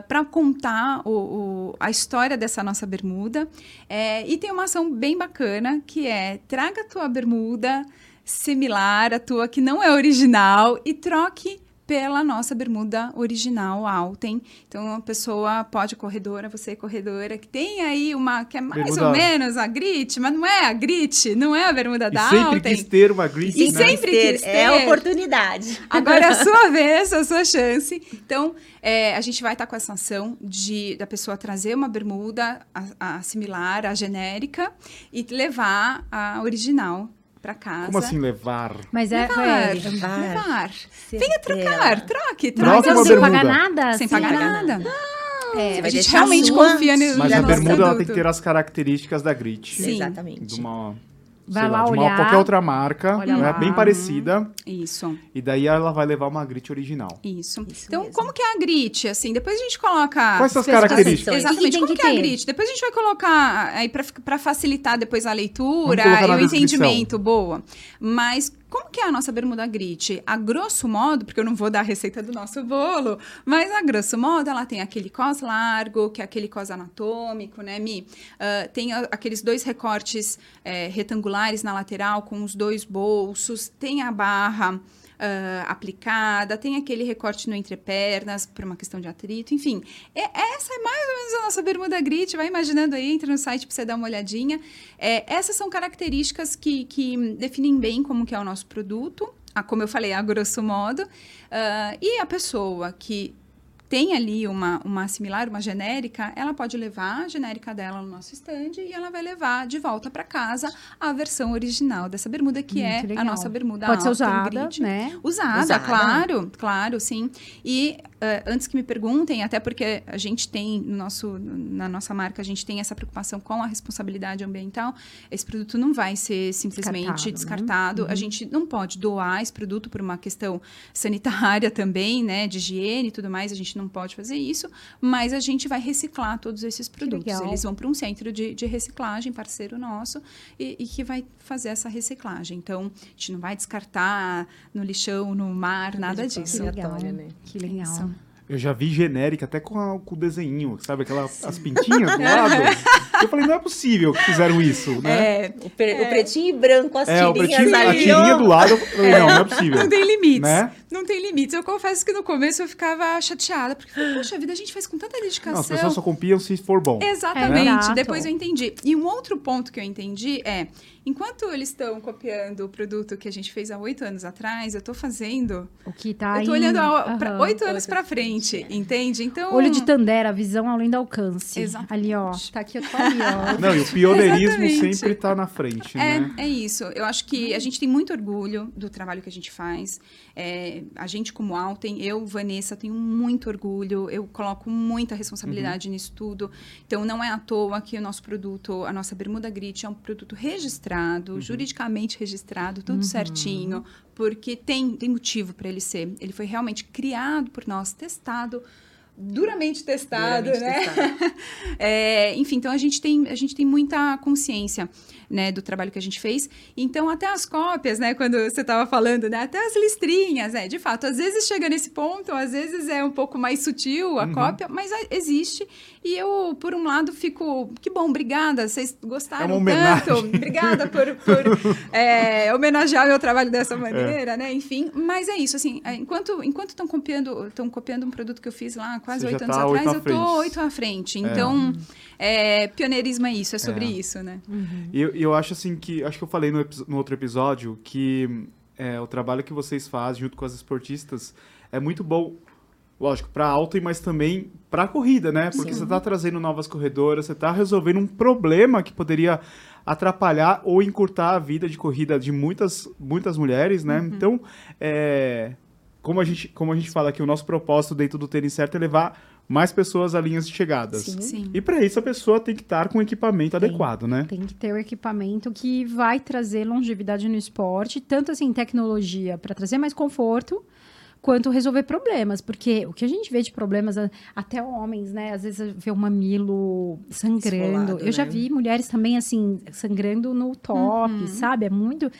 para contar o, o- a história dessa nossa bermuda. É, e tem uma ação bem bacana, que é traga a tua bermuda similar à tua, que não é original, e troque pela nossa bermuda original Alten. Então, a pessoa pode, corredora, você corredora, que tem aí uma que é mais Bermuda- ou menos a grit, mas não é a grit, não é a bermuda E da sempre Alten. quis ter uma grit, E né? sempre Ter- quis É a ter. oportunidade. Agora é a sua vez, a sua chance. Então, é, a gente vai estar com essa ação de da pessoa trazer uma bermuda a, a similar, a genérica, e levar a original para casa. Como assim levar? Mas é. Levar, é, Levar. levar. Venha trocar, troque, Troca troque. uma sem pagar nada? Sem pagar ah, nada. É, a gente deixar realmente sua- confia no Mas a bermuda ela tem que ter as características da grit. Sim. Exatamente. De uma, Vai sei lá de uma olhar. qualquer outra marca, né, lá. bem parecida, Isso. e daí ela vai levar uma grit original. Isso. Isso então, mesmo. como que é a grit? Assim, depois a gente coloca. Quais são as características? Exatamente. Que Como que que, é a ter? grit? Depois a gente vai colocar aí para facilitar depois a leitura e o descrição. entendimento, boa. Mas como que é a nossa bermuda grit? A grosso modo, porque eu não vou dar a receita do nosso bolo, mas a grosso modo ela tem aquele cos largo, que é aquele cos anatômico, né, Mi? Ah, tem a- aqueles dois recortes eh, retangulares na lateral com os dois bolsos, tem a barra ah, aplicada, tem aquele recorte no entrepernas por uma questão de atrito, enfim. É- essa é mais ou menos a nossa bermuda grit, vai imaginando aí, entra no site para você dar uma olhadinha. É, essas são características que, que definem bem como que é o nosso produto, como eu falei, a grosso modo. Ah, e a pessoa que tem ali uma, uma similar, uma genérica, ela pode levar a genérica dela no nosso stand e ela vai levar de volta para casa a versão original dessa bermuda, que é Muito a legal. nossa bermuda Pode ser Alten usada, né? Usada, Usada. claro, claro, sim. E eh, antes que me perguntem, até porque a gente tem no nosso, na nossa marca, a gente tem essa preocupação com a responsabilidade ambiental, esse produto não vai ser simplesmente Descartado, descartado. né? A gente não pode doar esse produto por uma questão sanitária também, né, de higiene e tudo mais, a gente não pode fazer isso, mas a gente vai reciclar todos esses produtos. Eles vão para um centro de, de reciclagem, parceiro nosso, e, e que vai fazer essa reciclagem. Então, a gente não vai descartar no lixão, no mar, nada disso. Que legal. Obrigatória, né? Que legal. Eu já vi genérica até com, a- com o desenho, sabe? Aquela, as pintinhas do lado. Eu falei, não é possível que fizeram isso, né? É, O, pre- o pretinho e branco, as É, o tirinhas pretinho, a ali. tirinha ó. do lado, eu falei, não, não é possível. Não tem limites. Né? Não tem limites. Eu confesso que no começo eu ficava chateada, porque, falei, poxa vida, a gente faz com tanta Não, as dedicação. pessoas só copiam se for bom. Exatamente. Exato. Depois eu entendi. E um outro ponto que eu entendi é, enquanto eles estão copiando o produto que a gente fez há oito anos atrás, eu estou fazendo. O que tá eu tô olhando oito anos Oito para pra frente, frente, é. entende? Então. Olho de Tandera, visão além do alcance. Exatamente. Ali, ó. Tá aqui, eu tô ali, ó. Não, e o pioneirismo Exatamente. sempre tá na frente, É, né? é isso. Eu acho que a gente tem muito orgulho do trabalho que a gente faz. É, a gente, como Alten, eu, Vanessa, tenho muito orgulho. Eu coloco muita responsabilidade nisso tudo. Então, não é à toa que o nosso produto, a nossa Bermuda Grit, é um produto registrado, juridicamente registrado, tudo certinho, porque tem, tem motivo para ele ser. Ele foi realmente criado por nós, testado. Duramente testado, Duramente né? testado. É, enfim, então a gente tem, a gente tem muita consciência né, do trabalho que a gente fez. Então, até as cópias, né, quando você estava falando, né, até as listrinhas, é, de fato, às vezes chega nesse ponto, às vezes é um pouco mais sutil a Uhum. cópia, mas existe. E eu, por um lado, fico, que bom, obrigada, vocês gostaram É uma homenagem. tanto, obrigada por, por é, homenagear meu trabalho dessa maneira, né, enfim. Mas é isso, assim, é, enquanto enquanto estão copiando, estão copiando um produto que eu fiz lá quase oito anos tá atrás, eu frente. oito à frente. Então, é, pioneirismo é isso, é sobre É. isso, né? E eu, eu acho assim que. Acho que eu falei no, no outro episódio que é, o trabalho que vocês fazem junto com as esportistas é muito bom. Lógico, para alta, mas também para corrida, né? Porque você tá trazendo novas corredoras, você tá resolvendo um problema que poderia atrapalhar ou encurtar a vida de corrida de muitas, muitas mulheres, né? Então, é, como, a gente, como a gente fala que o nosso propósito dentro do tênis certo é levar mais pessoas a linhas de chegadas. Sim. Sim. E para isso a pessoa tem que estar com o equipamento Tem. adequado, né? Tem que ter o equipamento que vai trazer longevidade no esporte, tanto assim tecnologia para trazer mais conforto, quanto resolver problemas, porque o que a gente vê de problemas até homens, né, às vezes vê o mamilo sangrando. Esfolado, Eu já né? vi mulheres também assim sangrando no top, sabe? É muito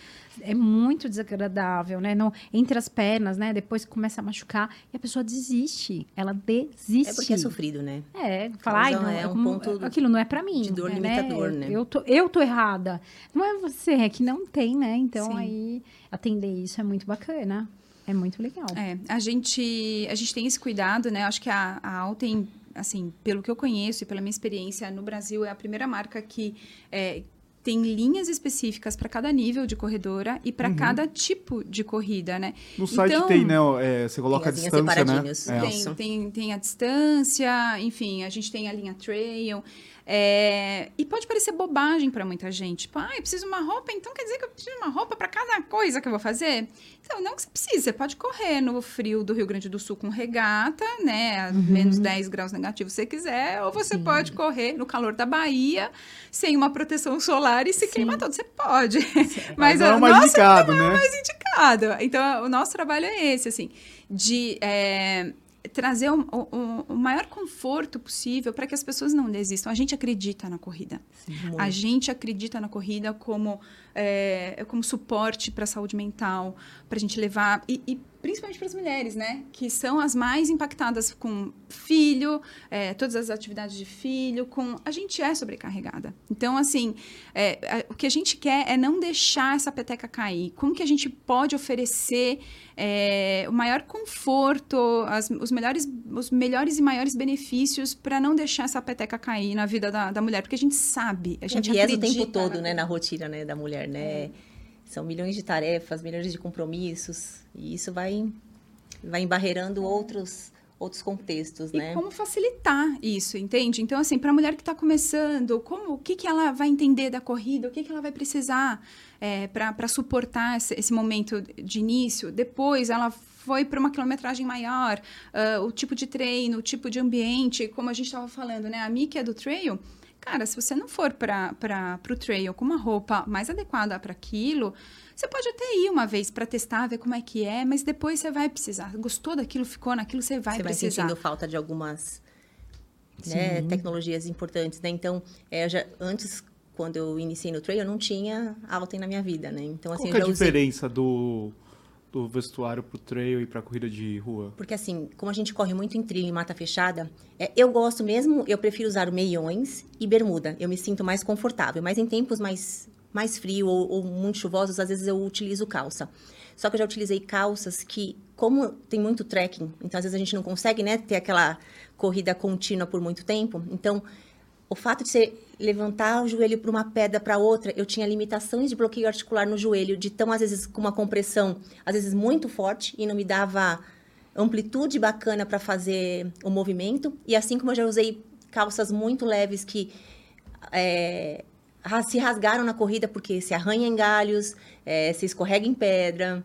é muito desagradável, né? No, entre as pernas, né? Depois começa a machucar e a pessoa desiste. Ela desiste. É porque é sofrido, né? É, falar, ai, não, é um como- ponto do- aquilo não é pra mim. de dor é, limitador, né? Eu tô, eu tô errada. Não é você, é que não tem, né? Então Sim. aí atender isso é muito bacana. É muito legal. É, a gente, a gente tem esse cuidado, né? Acho que a, a Alten, assim, pelo que eu conheço e pela minha experiência no Brasil, é a primeira marca que é, tem linhas específicas para cada nível de corredora e para Uhum. cada tipo de corrida, né? No site Então- tem, né? é, você coloca a as linhas distância, né? É. Tem. Tem, tem, tem a distância, enfim, a gente tem a linha trail. É, e pode parecer bobagem para muita gente. Tipo, ah, eu preciso de uma roupa, então quer dizer que eu preciso de uma roupa para cada coisa que eu vou fazer? Então, não que você precise, você pode correr no frio do Rio Grande do Sul com regata, né? A menos 10 graus negativos se você quiser, ou você pode correr no calor da Bahia sem uma proteção solar e se queimar todo. Você pode. Mas não é o mais nossa indicado, né? mais indicado. Então, o nosso trabalho é esse, assim, de é, trazer o, o- o maior conforto possível para que as pessoas não desistam. A gente acredita na corrida. A gente acredita na corrida como, é, como suporte para a saúde mental, para a gente levar. E, e principalmente para as mulheres, né? Que são as mais impactadas com filho, é, todas as atividades de filho, com. A gente é sobrecarregada. Então, assim, é, a- o que a gente quer é não deixar essa peteca cair. Como que a gente pode oferecer é, o maior conforto, as- os, melhores, os melhores e maiores benefícios para não deixar essa peteca cair na vida da, da mulher? Porque a gente sabe, a gente gente viés o acredita tempo todo, na- né, na rotina, né, da mulher, né? São milhões de tarefas, milhões de compromissos, e isso vai vai embarreirando outros outros contextos, E né? como facilitar isso, entende? Então, assim, para a mulher que está começando, como, o que, que ela vai entender da corrida, o que, que ela vai precisar para suportar esse, esse momento de início? Depois, ela foi para uma quilometragem maior, ah, o tipo de treino, o tipo de ambiente, como a gente estava falando, né? A Miki é do trail. Cara, se você não for para o trail com uma roupa mais adequada para aquilo, você pode até ir uma vez para testar, ver como é que é, mas depois você vai precisar. Gostou daquilo, ficou naquilo, você vai Você vai precisar. sentindo falta de algumas né, tecnologias importantes, né? Então, é, já, antes, quando eu iniciei no trail, eu não tinha Alten na minha vida, né? Então, assim, Qual que é eu a já usei diferença do, do vestuário pro trail e pra corrida de rua? Porque assim, como a gente corre muito em trilha e mata fechada, é, eu gosto mesmo, eu prefiro usar meiões e bermuda. Eu me sinto mais confortável. Mas em tempos mais, mais frio ou, ou muito chuvosos, às vezes eu utilizo calça. Só que eu já utilizei calças que, como tem muito trekking, então às vezes a gente não consegue né, ter aquela corrida contínua por muito tempo. Então, o fato de você levantar o joelho para uma pedra para outra, eu tinha limitações de bloqueio articular no joelho, de tão, às vezes, com uma compressão, às vezes muito forte, e não me dava amplitude bacana para fazer o movimento. E assim como eu já usei calças muito leves que é, se rasgaram na corrida porque se arranha em galhos, é, se escorrega em pedra,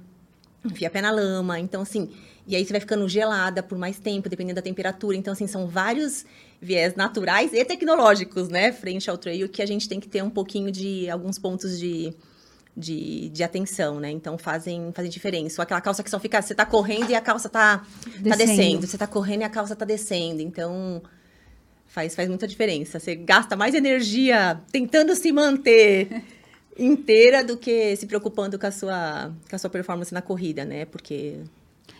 enfia pé na lama. Então, assim, e aí você vai ficando gelada por mais tempo, dependendo da temperatura. Então, assim, são vários viés naturais e tecnológicos, né, frente ao trail, que a gente tem que ter um pouquinho de alguns pontos de. De, de atenção, né? Então fazem, fazem diferença. Ou aquela calça que só fica. Você tá correndo e a calça tá, tá Descendo. descendo. Você tá correndo e a calça tá descendo. Então, faz, faz muita diferença. Você gasta mais energia tentando se manter inteira do que se preocupando com a sua, com a sua performance na corrida, né? Porque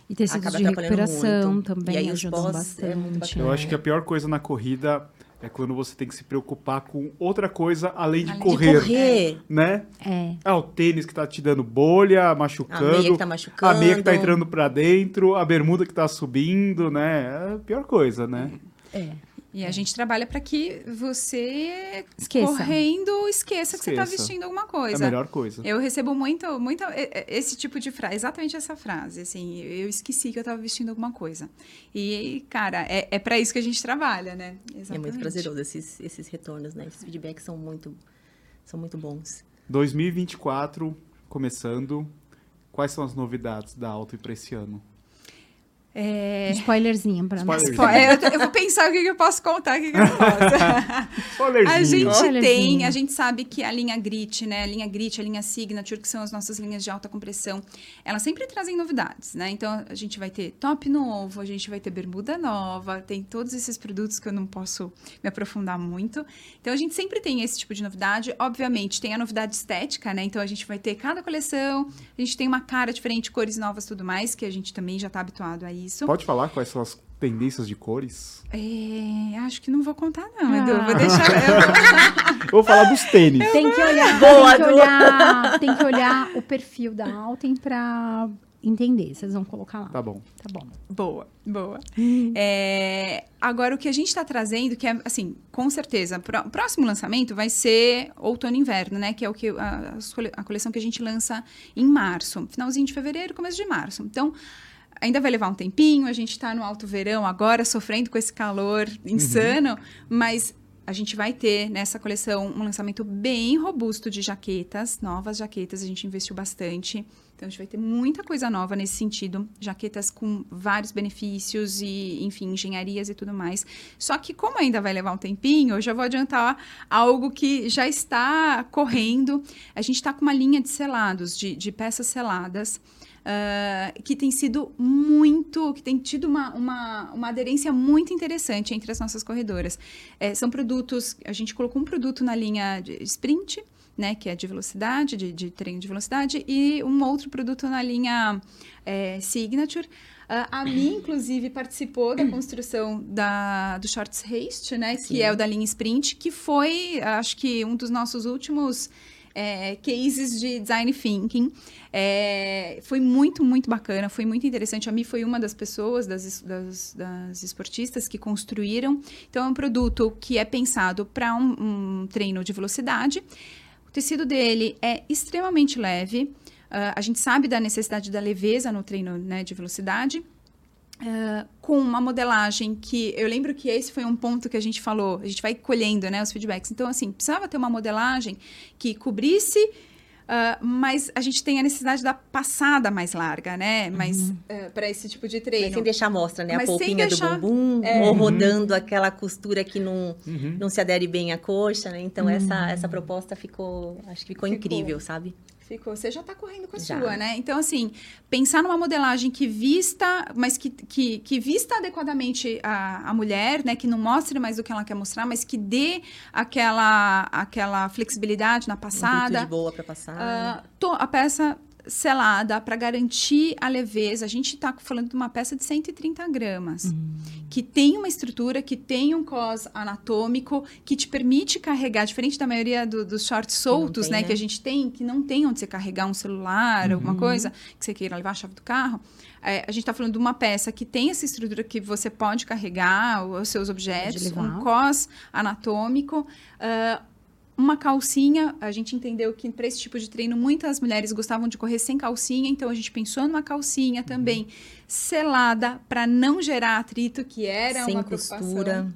E tecidos de recuperação muito. também E aí os ajudam pós é bastante. muito bacana. Eu acho que a pior coisa na corrida é quando você tem que se preocupar com outra coisa além de Além correr, De correr. né? É. Ah, o tênis que tá te dando bolha, machucando. A meia que tá machucando. A meia que tá entrando pra dentro, a bermuda que tá subindo, né? É a pior coisa, né? É. E a gente trabalha para que você, Esqueça. correndo, esqueça, que você está Esqueça. vestindo alguma É a coisa. melhor coisa. Eu recebo muito, muito e- e- esse tipo de frase, exatamente essa frase, assim, eu esqueci que eu estava vestindo alguma coisa. E, cara, é, é para isso que a gente trabalha, né? É Exatamente. muito prazeroso esses, esses retornos, né? Esses feedbacks são muito, são muito bons. 2024 começando. Quais são as novidades da Auto para esse ano? É... Spoilerzinho pra nós. Spoilerzinho. É, eu, eu vou pensar o que, que eu posso contar, o que, que eu posso. Spoilerzinho. A gente tem, a gente sabe que a linha Grit, né, a linha Grit, a linha Signature, que são as nossas linhas de alta compressão, elas sempre trazem novidades, né? Então a gente vai ter top novo, a gente vai ter bermuda nova, tem todos esses produtos que eu não posso me aprofundar muito. Então a gente sempre tem esse tipo de novidade. Obviamente tem a novidade estética, né? Então a gente vai ter cada coleção, a gente tem uma cara diferente, cores novas, tudo mais, que a gente também já está habituado a isso. Pode falar quais são as tendências de cores? É, acho que não vou contar não, Ah. Edu. Vou deixar. eu- Eu vou falar dos tênis. Tem que olhar, Boa, tem que olhar, tem que olhar o perfil da Alten pra entender. Vocês vão colocar lá. Tá bom. Tá bom. Boa, boa. É, agora, o que a gente está trazendo, que é, assim, com certeza, o próximo lançamento vai ser outono e inverno, né? Que é o que a, a coleção que a gente lança em março, finalzinho de fevereiro, começo de março. Então, ainda vai levar um tempinho, a gente está no alto verão agora, sofrendo com esse calor insano, mas a gente vai ter nessa coleção um lançamento bem robusto de jaquetas, novas jaquetas, a gente investiu bastante. Então, a gente vai ter muita coisa nova nesse sentido. Jaquetas com vários benefícios e, enfim, engenharias e tudo mais. Só que, como ainda vai levar um tempinho, eu já vou adiantar algo que já está correndo. A gente está com uma linha de selados, de, de peças seladas. Ah, que tem sido muito, que tem tido uma, uma, uma aderência muito interessante entre as nossas corredoras. É, são produtos, a gente colocou um produto na linha de sprint, né, que é de velocidade, de, de treino de velocidade, e um outro produto na linha é, Signature. Ah, a Mi, inclusive, participou da construção da, do Shorts Haste, né, que é o da linha Sprint, que foi, acho que, um dos nossos últimos é, cases de design thinking. É, foi muito, muito bacana, foi muito interessante. A Mi foi uma das pessoas, das, das, das esportistas que construíram. Então, é um produto que é pensado para um, um treino de velocidade. O tecido dele é extremamente leve. Ah, a gente sabe da necessidade da leveza no treino né, de velocidade. Ah, com uma modelagem que eu lembro que esse foi um ponto que a gente falou, a gente vai colhendo né, os feedbacks. Então, assim, precisava ter uma modelagem que cobrisse, ah, mas a gente tem a necessidade da passada mais larga, né? Mas para esse tipo de Mas treino. sem deixar mostra, né? Mas a polpinha deixar- do bumbum, É. ou rodando aquela costura que não, Uhum. não se adere bem à coxa, né? Então, essa, essa proposta ficou, acho que ficou, Ficou. incrível, sabe? Ficou. Você já está correndo com a Já. sua, né? Então, assim, pensar numa modelagem que vista, mas que, que, que vista adequadamente a, a mulher, né? Que não mostre mais do que ela quer mostrar, mas que dê aquela, aquela flexibilidade na passada. de boa para passar. To- a peça selada para garantir a leveza. A gente está falando de uma peça de 130 gramas, que tem uma estrutura, que tem um cos anatômico, que te permite carregar, diferente da maioria do- dos shorts soltos, tem, né, né? que a gente tem, que não tem onde você carregar um celular, alguma coisa, que você queira levar a chave do carro. É, a gente está falando de uma peça que tem essa estrutura que você pode carregar os seus objetos, um cos anatômico. ah, uma calcinha, a gente entendeu que para esse tipo de treino muitas mulheres gostavam de correr sem calcinha, então a gente pensou numa calcinha também selada para não gerar atrito, que era sem uma preocupação. costura.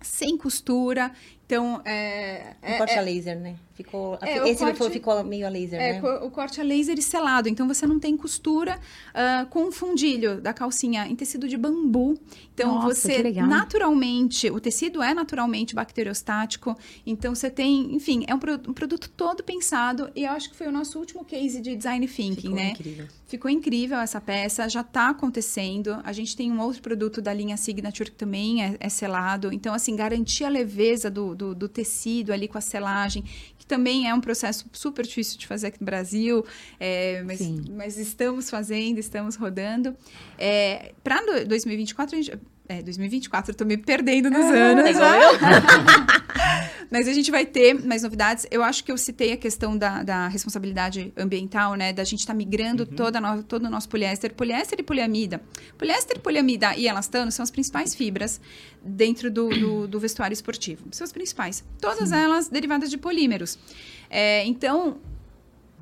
Sem costura. Então, é, Um é- corte é- a laser, né? Ficou, É, esse corte- foi- ficou meio a laser, é, né? o corte a laser e selado. Então, você não tem costura ah, com o fundilho da calcinha em tecido de bambu. Então, Nossa, você naturalmente, o tecido é naturalmente bacteriostático. Então, você tem, enfim, é um, pro- um produto todo pensado. E eu acho que foi o nosso último case de design thinking, Ficou né? incrível. Ficou incrível essa peça, já está acontecendo. A gente tem um outro produto da linha Signature que também é, é selado. Então, assim, garantir a leveza do, do, do tecido ali com a selagem, que também é um processo super difícil de fazer aqui no Brasil, é, mas, mas estamos fazendo, estamos rodando. É, Para 2024, a gente. É, 2024, eu tô me perdendo nos anos. Tá né? eu? Mas a gente vai ter mais novidades. Eu acho que eu citei a questão da, da responsabilidade ambiental, né? Da gente estar migrando toda no- todo o nosso poliéster. Poliéster e poliamida. Poliéster, poliamida e elastano são as principais fibras dentro do, do, do vestuário esportivo. São as principais. Todas elas derivadas de polímeros. É, então,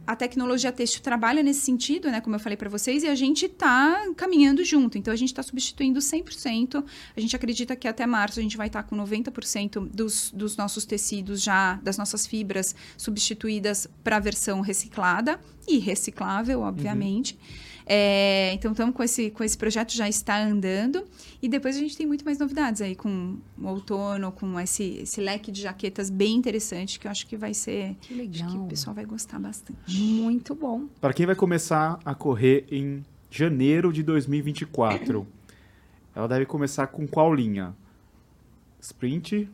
a tecnologia têxtil trabalha nesse sentido, né, como eu falei para vocês, e a gente está caminhando junto. Então, a gente está substituindo 100%. A gente acredita que até março a gente vai estar com 90% dos, dos nossos tecidos já, das nossas fibras, substituídas para a versão reciclada e reciclável, obviamente. É, então, estamos com esse, com esse projeto, já está andando. E depois a gente tem muito mais novidades aí com o outono, com esse, esse leque de jaquetas bem interessante, que eu acho que vai ser... Que legal. Acho que o pessoal vai gostar bastante. Muito bom. Para quem vai começar a correr em janeiro de 2024, ela deve começar com qual linha? Sprint,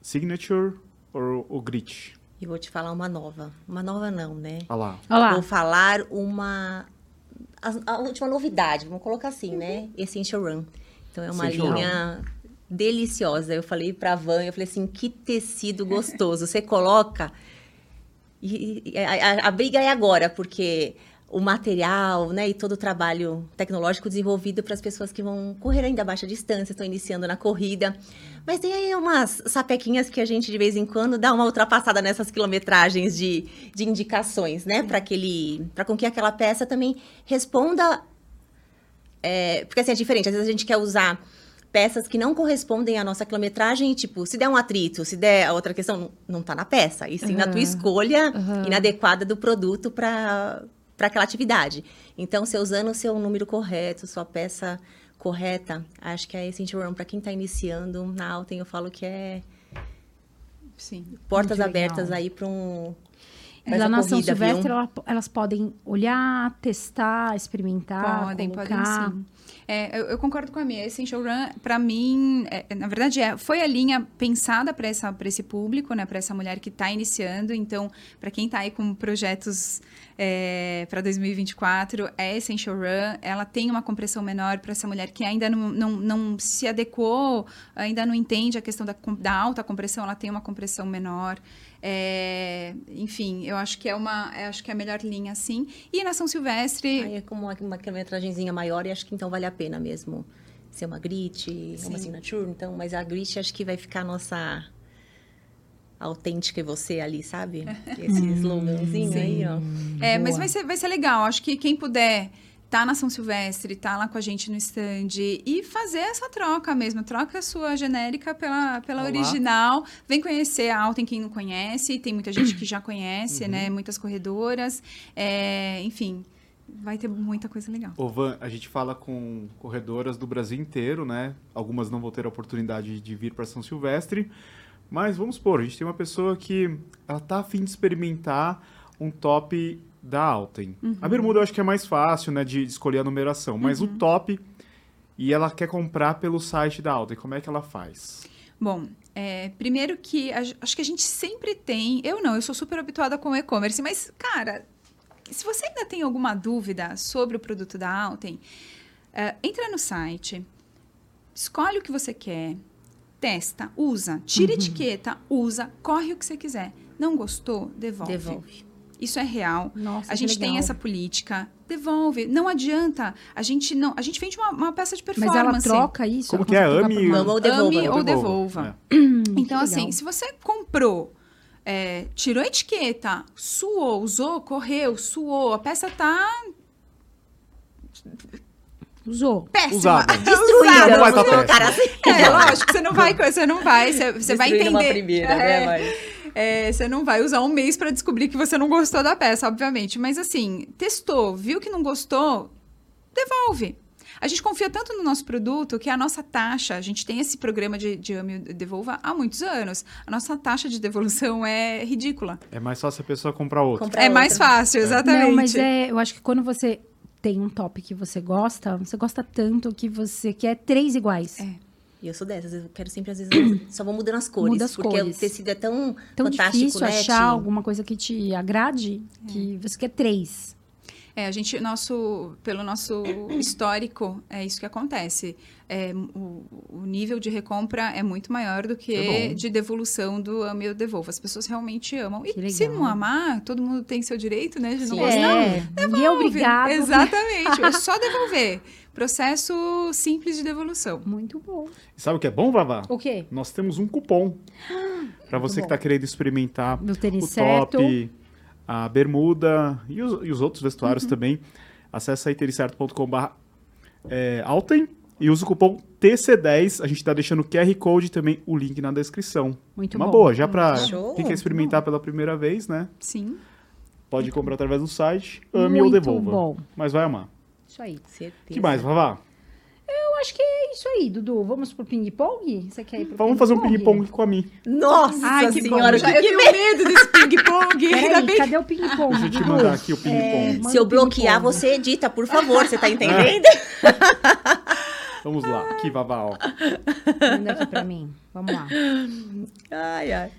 Signature ou o Grit? E vou te falar uma nova. Uma nova não, né? Olha lá. Olha lá. Vou falar uma... A, a última novidade, vamos colocar assim, né? Essential Run. Então, é uma Essential linha deliciosa. Eu falei pra Van, eu falei assim, que tecido gostoso. Você coloca... E, e a- a briga é agora, porque o material, né, e todo o trabalho tecnológico desenvolvido para as pessoas que vão correr ainda a baixa distância, estão iniciando na corrida. Mas tem aí umas sapequinhas que a gente de vez em quando dá uma ultrapassada nessas quilometragens de, de indicações, né, para aquele, para com que aquela peça também responda é, porque assim é diferente, às vezes a gente quer usar peças que não correspondem à nossa quilometragem, e, tipo, se der um atrito, se der a outra questão, não, não tá na peça, e sim na tua escolha inadequada do produto para para aquela atividade. Então, você usando o seu número correto, sua peça correta, acho que a Essential Run, para quem está iniciando na Alten, eu falo que é Sim. portas abertas aí para um pra Lá na São? Silvestre, ela- elas podem olhar, testar, experimentar, Podem, podem colocar. sim. É, eu, eu concordo com a minha. Essential Run, para mim, é, na verdade, é, foi a linha pensada para esse público, né? Para essa mulher que está iniciando. Então, para quem está aí com projetos para 2024, é Essential Run. Ela tem uma compressão menor para essa mulher que ainda não, não, não se adequou, ainda não entende a questão da, da alta compressão. Ela tem uma compressão menor. É, enfim, eu acho que é uma, acho que é a melhor linha, sim. E na São Silvestre, Aí é como uma, uma quilometragenzinha maior e acho que então vale a pena mesmo ser uma grit, uma signature, então, mas a grit acho que vai ficar a nossa autêntica e você ali, sabe? Esse sloganzinho aí, ó. É, mas Boa. vai ser, vai ser legal. Acho que quem puder tá na São Silvestre, tá lá com a gente no stand e fazer essa troca mesmo. Troca a sua genérica pela, pela Olá. original. Vem conhecer a Alten quem não conhece. Tem muita gente que já conhece, né? Muitas corredoras. É, enfim, vai ter muita coisa legal. Ô, Van, a gente fala com corredoras do Brasil inteiro, né? Algumas não vão ter a oportunidade de vir para São Silvestre, mas vamos supor, a gente tem uma pessoa que ela tá afim de experimentar um top da Alten. A bermuda eu acho que é mais fácil, né, de escolher a numeração, mas o top e ela quer comprar pelo site da Alten, como é que ela faz? Bom, é, primeiro que a- acho que a gente sempre tem. Eu não, eu sou super habituada com o e-commerce, mas, cara, se você ainda tem alguma dúvida sobre o produto da Alten, é, entra no site, escolhe o que você quer, testa, usa, tira etiqueta, usa, corre o que você quiser. Não gostou? Devolve. Devolve. Isso é real. Nossa, a gente tem legal. essa política. Devolve. Não adianta. A gente não. A gente vende uma, uma peça de Mas performance. ela troca isso? Como que é? Ame- ou devolva. Ame ou Devolva. É. Então, que assim, legal. se você comprou, é, tirou a etiqueta, suou, usou, correu, suou, a peça tá Usou. péssima. Usada. Destruída, Usada, vamos tá péssima. assim. É, lógico, você não vai, você não vai, você, você vai entender. numa primeira, É, né, mas... é, você não vai usar um mês pra descobrir que você não gostou da peça, obviamente. Mas assim, testou, viu que não gostou, devolve. A gente confia tanto no nosso produto que a nossa taxa, a gente tem esse programa de, de Ame e Devolva há muitos anos. A nossa taxa de devolução é ridícula. É mais fácil a pessoa comprar outra. Comprar é mais outra. fácil, exatamente. Não, mas é, eu acho que quando você tem um top que você gosta, você gosta tanto que você quer três iguais. É. E eu sou dessas, eu quero sempre, às vezes, só vou mudando as cores. Muda as porque cores. o tecido é tão, Tão fantástico, difícil né? achar alguma coisa que te agrade que você quer três. É, a gente, nosso, pelo nosso histórico, é isso que acontece. É, o, o nível de recompra é muito maior do que É de devolução do ame ou devolva. As pessoas realmente amam. Que E se não amar, todo mundo tem seu direito, né? De não gostar. É, é obrigado. Exatamente. É só devolver. Processo simples de devolução. Muito bom. E sabe o que é bom, Vavá? O quê? Nós temos um cupom para você que bom. está querendo experimentar o top, a bermuda e os, e os outros vestuários Uhum. também. Acesse aí tericerto.com.br é, Alten e usa o cupom TC10. A gente está deixando o QR Code e também o link na descrição. Muito Uma bom. boa, já para quem quer experimentar pela primeira vez, né? Sim. Pode comprar através do site, ame ou Muito devolva. bom. Mas vai amar. Isso aí. Certeza. que mais, Vavá? Eu acho que é isso aí, Dudu. Vamos pro ping-pong? Você quer ir pro Vamos fazer um ping-pong com a Mi. Nossa Ai, que senhora, bom. que Eu tenho medo desse ping-pong. Peraí, bem cadê o ping-pong? Deixa eu te mandar aqui o ping-pong. É, Se eu bloquear, você edita, por favor. Você tá entendendo? Vamos lá. Aqui, Vavá, ó. Manda aqui pra mim. Vamos lá. Ai, ai.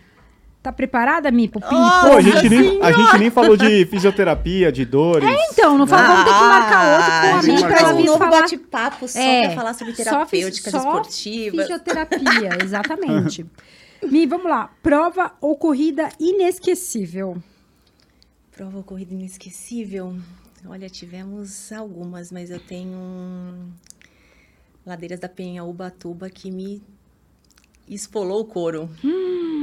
Tá preparada, Mi, pro a gente, nem, a gente nem falou de fisioterapia, de dores. Então, não fala, vamos ter que marcar outro com Ah, a a Mi gente gente pra faz marcar um novo falar. bate-papo só É, pra falar sobre só fis- só esportivas. Fisioterapia, exatamente. Mi, vamos lá. Prova ou corrida inesquecível? Prova ou corrida inesquecível? Olha, tivemos algumas, mas eu tenho um... Ladeiras da Penha Ubatuba que me espolou o couro.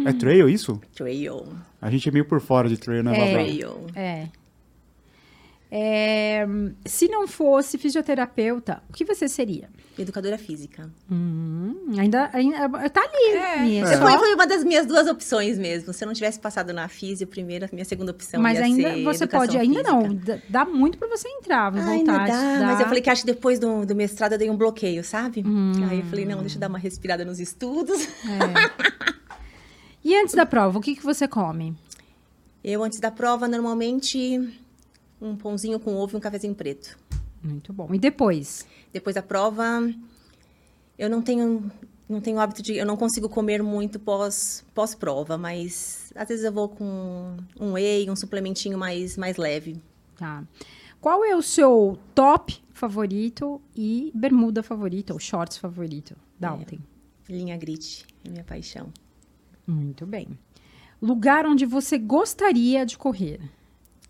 É trail isso? Trail. A gente é meio por fora de trail, né, É. Vavá? Trail. É. É, se não fosse fisioterapeuta, o que você seria? Educadora física. Hum, ainda, ainda tá ali. É. Mi, é É. Foi, foi uma das minhas duas opções mesmo. Se eu não tivesse passado na física, a primeira, minha segunda opção Mas ia ainda ser você pode, ainda não. física. Dá- Dá muito pra você entrar, Ah, voltar dá, estudar. mas eu falei que acho que depois do, do mestrado eu dei um bloqueio, sabe? Hum. Aí eu falei, não, deixa eu dar uma respirada nos estudos. É. E antes da prova, o que, que você come? Eu, antes da prova, normalmente um pãozinho com ovo e um cafezinho preto. Muito bom. E depois? Depois da prova, eu não tenho não tenho hábito de eu não consigo comer muito pós pós prova, mas às vezes eu vou com um whey, um suplementinho mais mais leve. Tá. Qual é o seu top favorito e bermuda favorita, ou shorts favorito da ontem? Linha grit, é minha paixão. Muito bem. Lugar onde você gostaria de correr?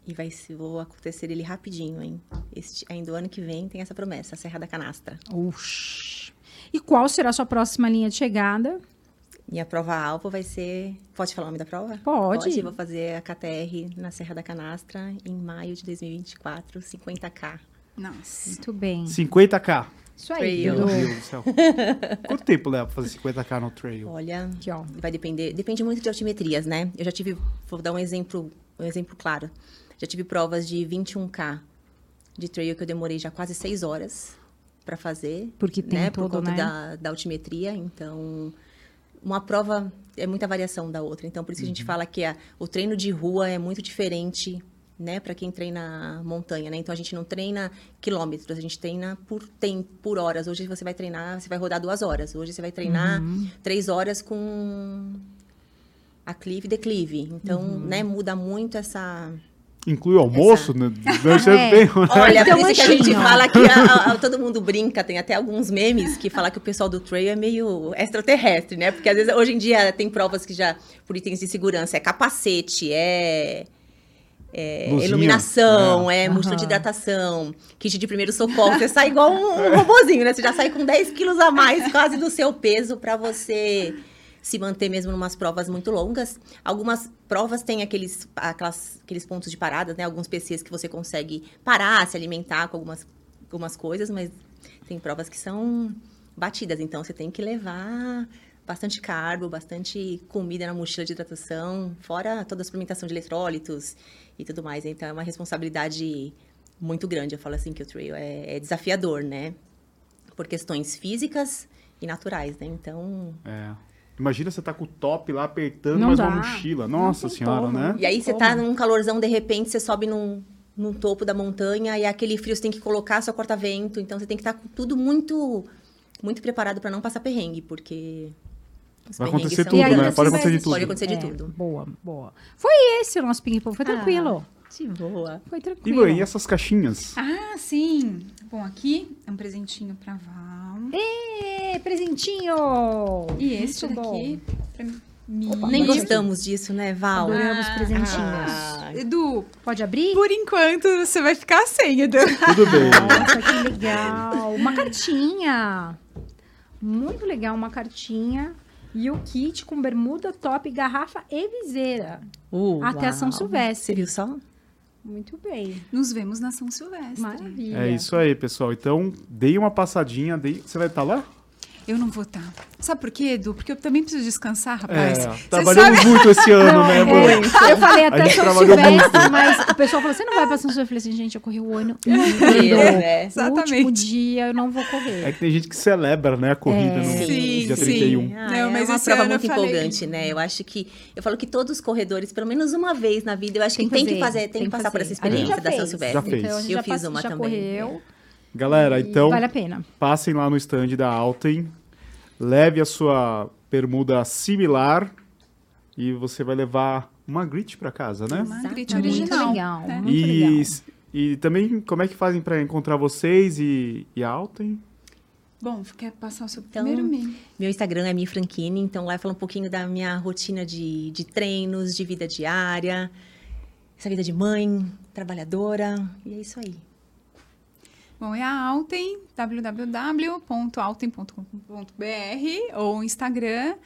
E vai se vou acontecer ele rapidinho, hein? Este, ainda o ano que vem tem essa promessa, a Serra da Canastra. Oxi. E qual será a sua próxima linha de chegada? Minha prova alvo vai ser. Pode falar o nome da prova? Pode. Vou fazer a KTR na Serra da Canastra em maio de 2024, 50k. Nossa. Muito bem. 50k. Isso aí, Trail. Meu. Deus do céu. Quanto tempo leva pra fazer 50k no trail? Olha, Aqui, ó. vai depender. Depende muito de altimetrias, né? Eu já tive. Vou dar um exemplo, um exemplo claro. Já tive provas de 21k de trail que eu demorei já quase 6 horas para fazer. Porque tem né? todo, Por conta né? da, da altimetria. Então, uma prova é muita variação da outra. Então, por isso que a gente fala que a- o treino de rua é muito diferente, né, para quem treina montanha, né? Então, a gente não treina quilômetros, a gente treina por tempo, por horas. Hoje você vai treinar, você vai rodar duas horas. Hoje você vai treinar Uhum. três horas com aclive e declive. Então, Uhum. né, muda muito essa... Inclui o almoço? Né? Deve ser É. bem, né? Olha, por um isso que a gente fala que a- a- todo mundo brinca, tem até alguns memes que fala que o pessoal do trail é meio extraterrestre, né? Porque às vezes, hoje em dia, tem provas que já, por itens de segurança, é capacete, é, é iluminação, é, Aham. mochila de hidratação, kit de primeiro socorro. Você sai igual um, um robozinho, né? Você já sai com 10 quilos a mais quase do seu peso para você se manter mesmo numas provas muito longas. Algumas provas têm aqueles, aquelas, aqueles pontos de parada, né? Alguns PCs que você consegue parar, se alimentar com algumas, algumas coisas, mas tem provas que são batidas, então você tem que levar bastante carbo, bastante comida na mochila de hidratação, fora toda a suplementação de eletrólitos e tudo mais. Então é uma responsabilidade muito grande. Eu falo assim que o trail é, é desafiador, né? Por questões físicas e naturais, né? Então, É. Imagina você tá com o top lá apertando Não mais dá. uma mochila. Nossa senhora, como. né? E aí você tá num calorzão, de repente você sobe num, num topo da montanha e aquele frio você tem que colocar seu corta-vento. Então você tem que estar com tudo muito muito preparado para não passar perrengue, porque os Vai acontecer tudo, ainda né? Pode vai- acontecer de tudo. Pode acontecer de É, tudo. Boa, boa. Foi esse o nosso ping-pong, foi tranquilo. De boa. Foi E, tranquilo. Ivan, e essas caixinhas? Ah, sim. Bom, aqui é um presentinho pra Val. Ê, presentinho! E este Muito bom. daqui pra mim. Nem gostamos disso, né, Val? Adoramos presentinhos. Ah, Edu, Pode abrir? por enquanto você vai ficar sem, Edu. Tudo bem. Nossa, que legal. Uma cartinha. Muito legal, uma cartinha. E o kit com bermuda, top, garrafa e viseira. Uh, Até a São Silvestre. viu só? Muito bem. Nos vemos na São Silvestre. Maravilha. É isso aí, pessoal. Então, dei uma passadinha. Dei... Você vai estar lá? Eu não vou estar. Sabe por quê, Edu? Porque eu também preciso descansar, rapaz. É, Você trabalhamos sabe- muito esse ano, né, é, amor? eu falei até gente São trabalhou Silvestre, mas o pessoal falou: você não vai pra São Silvestre? Eu falei assim, gente, eu corri o ano inteiro. É, O Exatamente. último dia eu não vou correr. É que tem gente que celebra, né, a corrida É. no Sim, dia sim. 31. Ah, Não, é mas uma esse prova eu muito falei- empolgante, né? Eu acho que eu falo que todos os corredores, pelo menos uma vez na vida, eu acho que tem que fazer, tem que passar por essa experiência da São. Silvestre. Já fez. Então, a gente Eu já fiz uma já também. correu. Galera, então Vale a pena. passem lá no stand da Alten, leve a sua bermuda similar e você vai levar uma grit pra casa, né? Uma grit Exatamente. original. Muito legal. né? Muito E, legal. e também, como é que fazem pra encontrar vocês e, e a Alten? Bom, quer passar o seu Então, primeiro Mi? Meu Instagram é Mi Franchini, então lá eu falo um pouquinho da minha rotina de, de treinos, de vida diária, essa vida de mãe, trabalhadora, e é isso aí. Bom, é a Alten, www.alten.com.br ou Instagram.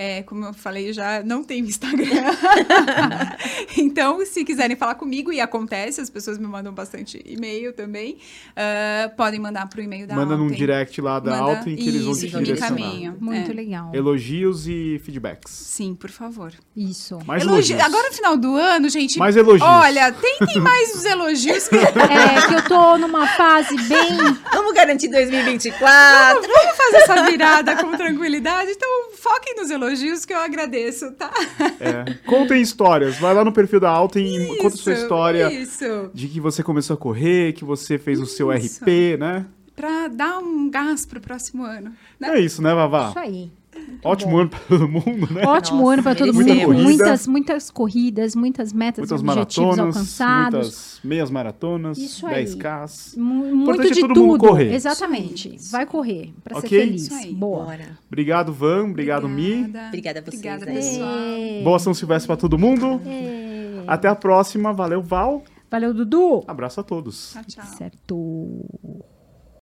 É, como eu falei, já não tenho Instagram. então, se quiserem falar comigo, e acontece, as pessoas me mandam bastante e-mail também, ah, podem mandar para o e-mail da Manda num direct lá da Manda- Alten que eles vão te Isso, direcionar. encaminham. Muito É. legal. Elogios e feedbacks. Sim, por favor. Isso. Mais Elogi- elogios. Agora, no final do ano, gente. Mais elogios. Olha, tentem mais os elogios que. É que eu tô numa fase bem. Vamos garantir 2024! Vamos fazer essa virada com tranquilidade. Então, foquem nos elogios que eu agradeço, tá? É. Contem histórias. Vai lá no perfil da Alten e conta sua Isso, história Isso. de que você começou a correr, que você fez o seu Isso. RP, né? Pra dar um gás pro próximo ano. Né? É isso, né, Vavá? Isso aí. Ótimo ano pra todo mundo, né? Ótimo Nossa, ano para todo mundo, com Muita muitas, muitas corridas, muitas metas Muitas objetivos maratonas, alcançados. muitas meias maratonas, Isso aí. 10Ks. Mu- Importante Muito é de todo tudo. mundo correr. Exatamente. Vai correr para Ok? ser feliz. Isso aí. Boa. Bora. Obrigado, Van. Obrigado, Mi. Obrigada a vocês, Obrigada, pessoal. É. Boa São Silvestre pra todo mundo. É. Até a próxima. Valeu, Val. Valeu, Dudu. Abraço a todos. Tchau, tchau. Certo.